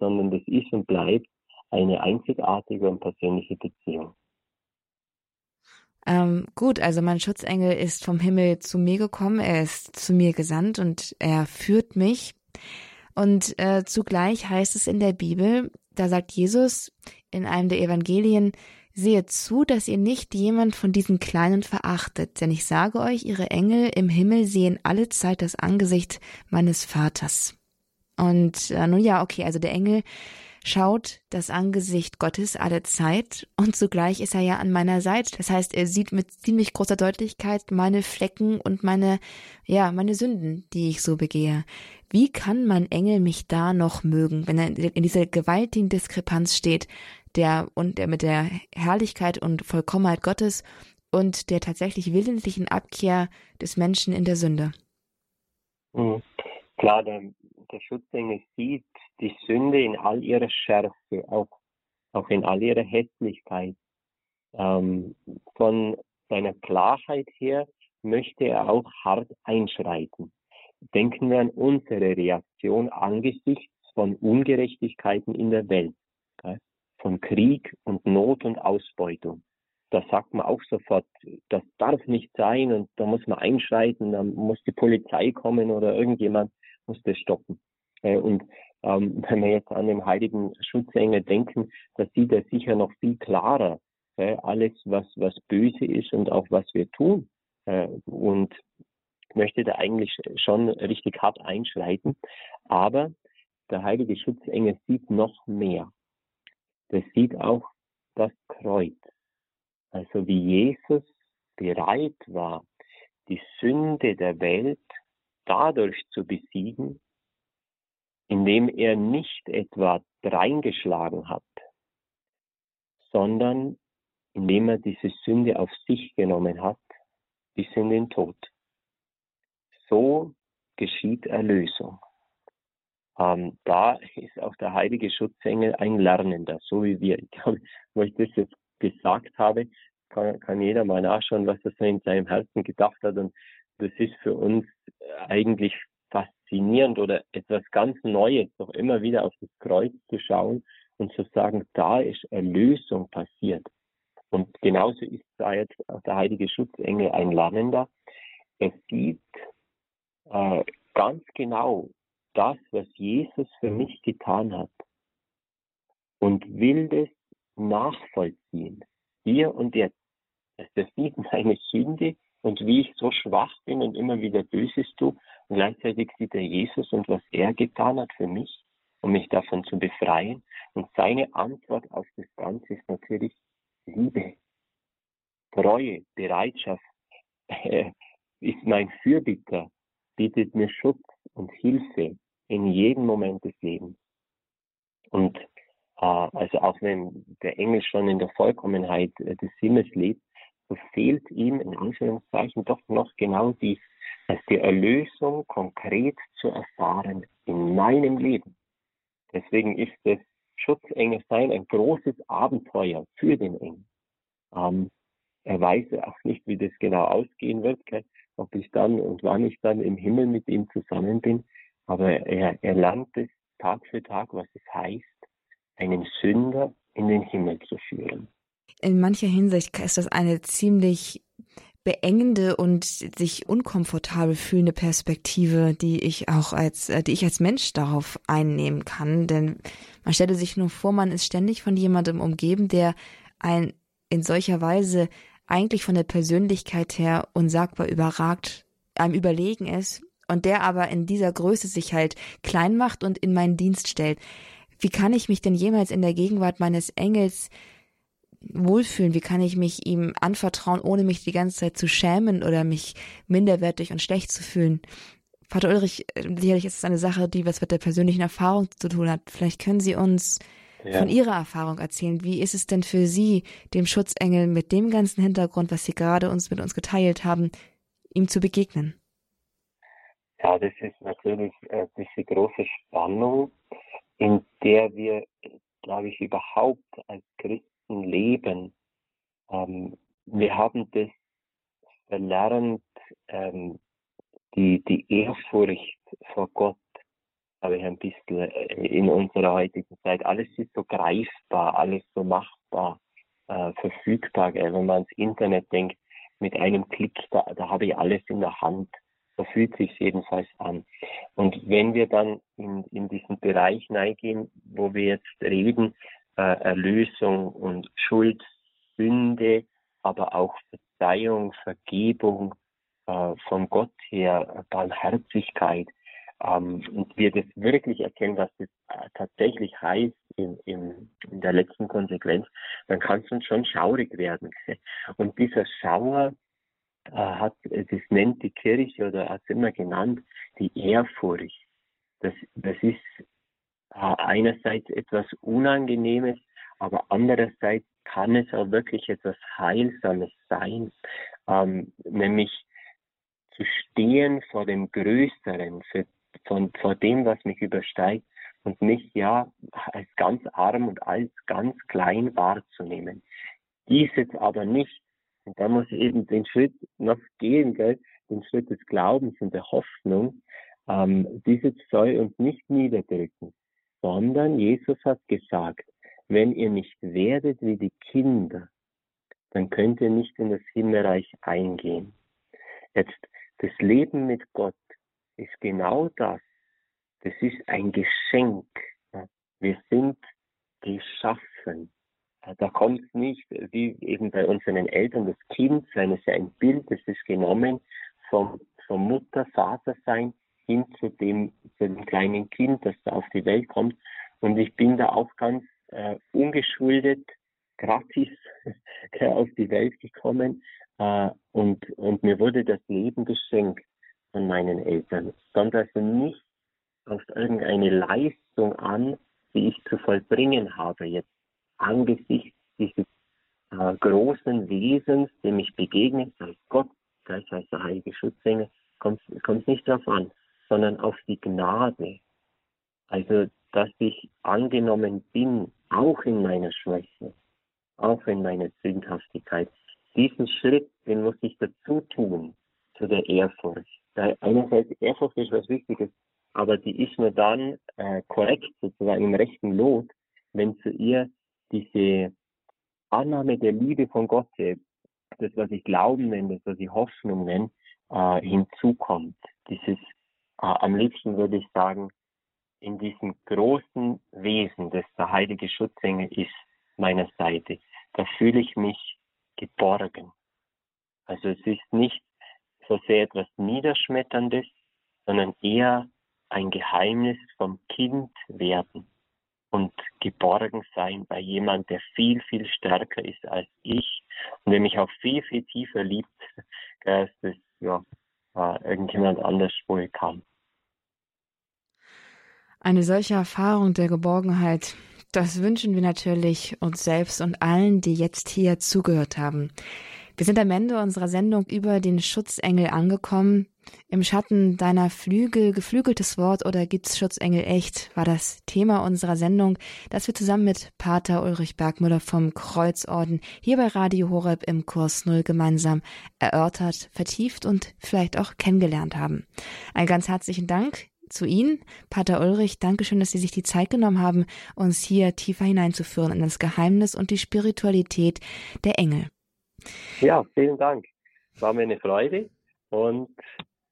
sondern das ist und bleibt eine einzigartige und persönliche Beziehung. Ähm, gut, also mein Schutzengel ist vom Himmel zu mir gekommen, er ist zu mir gesandt und er führt mich. Und äh, zugleich heißt es in der Bibel, da sagt Jesus in einem der Evangelien, seht zu, dass ihr nicht jemand von diesen Kleinen verachtet, denn ich sage euch, ihre Engel im Himmel sehen alle Zeit das Angesicht meines Vaters. Und äh, nun ja, okay, also der Engel schaut das Angesicht Gottes alle Zeit und zugleich ist er ja an meiner Seite. Das heißt, er sieht mit ziemlich großer Deutlichkeit meine Flecken und meine, ja, meine Sünden, die ich so begehe. Wie kann mein Engel mich da noch mögen, wenn er in dieser gewaltigen Diskrepanz steht, der und der mit der Herrlichkeit und Vollkommenheit Gottes und der tatsächlich willentlichen Abkehr des Menschen in der Sünde? Mhm. Klar, der, der Schutzengel sieht die Sünde in all ihrer Schärfe, auch, auch in all ihrer Hässlichkeit. Ähm, von seiner Klarheit her möchte er auch hart einschreiten. Denken wir an unsere Reaktion angesichts von Ungerechtigkeiten in der Welt, von Krieg und Not und Ausbeutung. Da sagt man auch sofort, das darf nicht sein und da muss man einschreiten, da muss die Polizei kommen oder irgendjemand muss das stoppen. Äh, und ähm, wenn wir jetzt an den heiligen Schutzengel denken, da sieht er sicher noch viel klarer äh, alles, was, was böse ist und auch was wir tun. Äh, und möchte da eigentlich schon richtig hart einschreiten. Aber der heilige Schutzengel sieht noch mehr. Der sieht auch das Kreuz. Also wie Jesus bereit war, die Sünde der Welt dadurch zu besiegen, indem er nicht etwa reingeschlagen hat, sondern indem er diese Sünde auf sich genommen hat, bis in den Tod. So geschieht Erlösung. Ähm, da ist auch der heilige Schutzengel ein Lernender, so wie wir. Ich glaube, wo ich das jetzt gesagt habe, kann, kann jeder mal nachschauen, was er so in seinem Herzen gedacht hat. Und das ist für uns eigentlich faszinierend oder etwas ganz Neues, doch immer wieder auf das Kreuz zu schauen und zu sagen, da ist Erlösung passiert. Und genauso ist da jetzt auch der heilige Schutzengel ein Lernender. Er sieht äh, ganz genau das, was Jesus für mich getan hat und will das nachvollziehen, hier und jetzt. Also er sieht meine Sünde und wie ich so schwach bin und immer wieder Böses tue. Und gleichzeitig sieht er Jesus und was er getan hat für mich, um mich davon zu befreien. Und seine Antwort auf das Ganze ist natürlich Liebe, Treue, Bereitschaft, äh, ist mein Fürbitter, bietet mir Schutz und Hilfe in jedem Moment des Lebens. Und äh, also auch wenn der Engel schon in der Vollkommenheit äh, des Himmels lebt, so fehlt ihm in Anführungszeichen doch noch genau die, die Erlösung konkret zu erfahren in meinem Leben. Deswegen ist das Schutzengel sein ein großes Abenteuer für den Engel. Ähm, er weiß auch nicht, wie das genau ausgehen wird, gell? ob ich dann und wann ich dann im Himmel mit ihm zusammen bin. Aber er, er lernt es Tag für Tag, was es heißt, einen Sünder in den Himmel zu führen. In mancher Hinsicht ist das eine ziemlich beengende und sich unkomfortabel fühlende Perspektive, die ich auch als, äh, die ich als Mensch darauf einnehmen kann. Denn man stelle sich nur vor, man ist ständig von jemandem umgeben, der ein in solcher Weise eigentlich von der Persönlichkeit her unsagbar überragt, einem überlegen ist und der aber in dieser Größe sich halt klein macht und in meinen Dienst stellt. Wie kann ich mich denn jemals in der Gegenwart meines Engels wohlfühlen? Wie kann ich mich ihm anvertrauen, ohne mich die ganze Zeit zu schämen oder mich minderwertig und schlecht zu fühlen? Vater Ulrich, sicherlich ist es eine Sache, die was mit der persönlichen Erfahrung zu tun hat. Vielleicht können Sie uns ja. von Ihrer Erfahrung erzählen. Wie ist es denn für Sie, dem Schutzengel mit dem ganzen Hintergrund, was Sie gerade uns mit uns geteilt haben, ihm zu begegnen? Ja, das ist natürlich äh, diese große Spannung, in der wir, glaube ich, überhaupt als Christen leben. Ähm, wir haben das verlernt, ähm, die, die Ehrfurcht vor Gott habe ich ein bisschen äh, in unserer heutigen Zeit. Alles ist so greifbar, alles so machbar, äh, verfügbar. Gell? Wenn man ans Internet denkt, mit einem Klick, da, da habe ich alles in der Hand. So fühlt sich jedenfalls an. Und wenn wir dann in, in diesen Bereich hineingehen, wo wir jetzt reden, Erlösung und Schuld, Sünde, aber auch Verzeihung, Vergebung äh, von Gott her, Barmherzigkeit, ähm, und wir das wirklich erkennen, was das äh, tatsächlich heißt in, in, in der letzten Konsequenz, dann kann es uns schon schaurig werden. Und dieser Schauer äh, hat, das nennt die Kirche oder hat es immer genannt, die Ehrfurcht. Das, das ist äh, einerseits etwas Unangenehmes, aber andererseits kann es auch wirklich etwas Heilsames sein, ähm, nämlich zu stehen vor dem Größeren, für von, vor dem, was mich übersteigt und mich ja als ganz arm und als ganz klein wahrzunehmen. Dies jetzt aber nicht. Und da muss ich eben den Schritt noch gehen, gell? den Schritt des Glaubens und der Hoffnung. Ähm, dieses soll uns nicht niederdrücken, sondern Jesus hat gesagt, wenn ihr nicht werdet wie die Kinder, dann könnt ihr nicht in das Himmelreich eingehen. Jetzt, das Leben mit Gott ist genau das, das ist ein Geschenk. Wir sind geschaffen. Da kommt es nicht, wie eben bei unseren Eltern, das Kind, wenn es ein Bild, das ist genommen vom, vom Mutter, Vater sein hin zu dem, zu dem kleinen Kind, das da auf die Welt kommt. Und ich bin da auch ganz äh, ungeschuldet, gratis auf die Welt gekommen. Äh, und, und mir wurde das Leben geschenkt von meinen Eltern. Es kommt also nicht auf irgendeine Leistung an, die ich zu vollbringen habe jetzt angesichts dieses äh, großen Wesens, dem ich begegne, sei Gott, sei es der heilige Schutzengel, kommt es nicht darauf an, sondern auf die Gnade. Also, dass ich angenommen bin, auch in meiner Schwäche, auch in meiner Sündhaftigkeit. Diesen Schritt, den muss ich dazu tun, zu der Ehrfurcht. Da einerseits Ehrfurcht ist was Wichtiges, aber die ist nur dann äh, korrekt, sozusagen im rechten Lot, wenn zu ihr diese Annahme der Liebe von Gott, das, was ich Glauben nenne, das, was ich Hoffnung nenne, äh, hinzukommt. Dieses, am liebsten würde ich sagen, in diesem großen Wesen, das der heilige Schutzengel ist, meiner Seite, da fühle ich mich geborgen. Also es ist nicht so sehr etwas Niederschmetterndes, sondern eher ein Geheimnis vom Kind werden und geborgen sein bei jemand, der viel, viel stärker ist als ich und der mich auch viel, viel tiefer liebt, das ja, äh, irgendjemand anders wohl kann. Eine solche Erfahrung der Geborgenheit, das wünschen wir natürlich uns selbst und allen, die jetzt hier zugehört haben. Wir sind am Ende unserer Sendung über den Schutzengel angekommen. Im Schatten deiner Flügel, geflügeltes Wort oder gibt's Schutzengel echt, war das Thema unserer Sendung, das wir zusammen mit Pater Ulrich Bergmüller vom Kreuzorden hier bei Radio Horeb im Kurs Null gemeinsam erörtert, vertieft und vielleicht auch kennengelernt haben. Ein ganz herzlichen Dank zu Ihnen, Pater Ulrich. Dankeschön, dass Sie sich die Zeit genommen haben, uns hier tiefer hineinzuführen in das Geheimnis und die Spiritualität der Engel. Ja, vielen Dank. War mir eine Freude und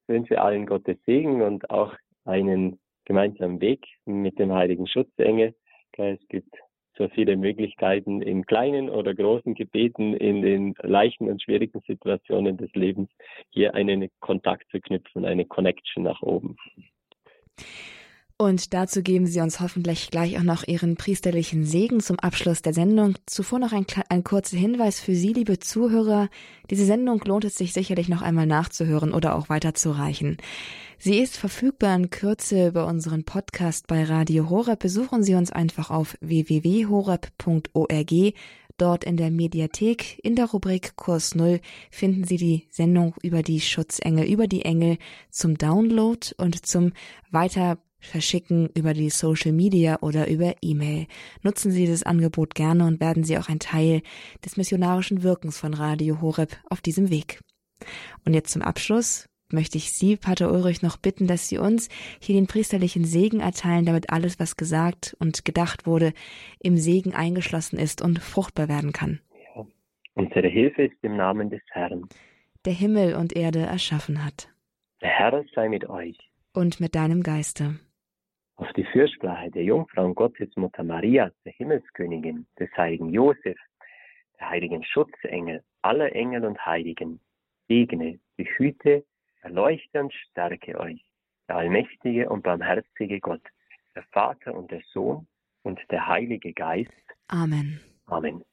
wünsche allen Gottes Segen und auch einen gemeinsamen Weg mit dem heiligen Schutzengel. Es gibt so viele Möglichkeiten in kleinen oder großen Gebeten, in den leichten und schwierigen Situationen des Lebens, hier einen Kontakt zu knüpfen, eine Connection nach oben. Und dazu geben Sie uns hoffentlich gleich auch noch Ihren priesterlichen Segen zum Abschluss der Sendung. Zuvor noch ein, ein kurzer Hinweis für Sie, liebe Zuhörer. Diese Sendung lohnt es sich sicherlich noch einmal nachzuhören oder auch weiterzureichen. Sie ist verfügbar in Kürze über unseren Podcast bei Radio Horeb. Besuchen Sie uns einfach auf www.horeb.org. Dort in der Mediathek in der Rubrik Kurs Null finden Sie die Sendung über die Schutzengel, über die Engel zum Download und zum weiter verschicken über die Social Media oder über E-Mail. Nutzen Sie das Angebot gerne und werden Sie auch ein Teil des missionarischen Wirkens von Radio Horeb auf diesem Weg. Und jetzt zum Abschluss möchte ich Sie, Pater Ulrich, noch bitten, dass Sie uns hier den priesterlichen Segen erteilen, damit alles, was gesagt und gedacht wurde, im Segen eingeschlossen ist und fruchtbar werden kann. Ja. Unsere Hilfe ist im Namen des Herrn, der Himmel und Erde erschaffen hat. Der Herr sei mit euch. Und mit deinem Geiste auf die Fürsprache der Jungfrau und Gottesmutter Maria, der Himmelskönigin, des heiligen Josef, der heiligen Schutzengel, aller Engel und Heiligen, segne, behüte, erleuchte und stärke euch, der allmächtige und barmherzige Gott, der Vater und der Sohn und der Heilige Geist. Amen. Amen.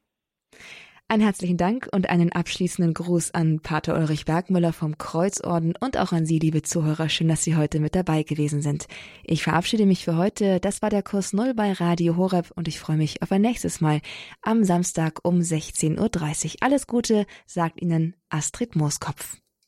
Einen herzlichen Dank und einen abschließenden Gruß an Pater Ulrich Bergmüller vom Kreuzorden und auch an Sie, liebe Zuhörer. Schön, dass Sie heute mit dabei gewesen sind. Ich verabschiede mich für heute. Das war der Kurs Null bei Radio Horeb und ich freue mich auf ein nächstes Mal am Samstag um 16.30 Uhr. Alles Gute, sagt Ihnen Astrid Mooskopf.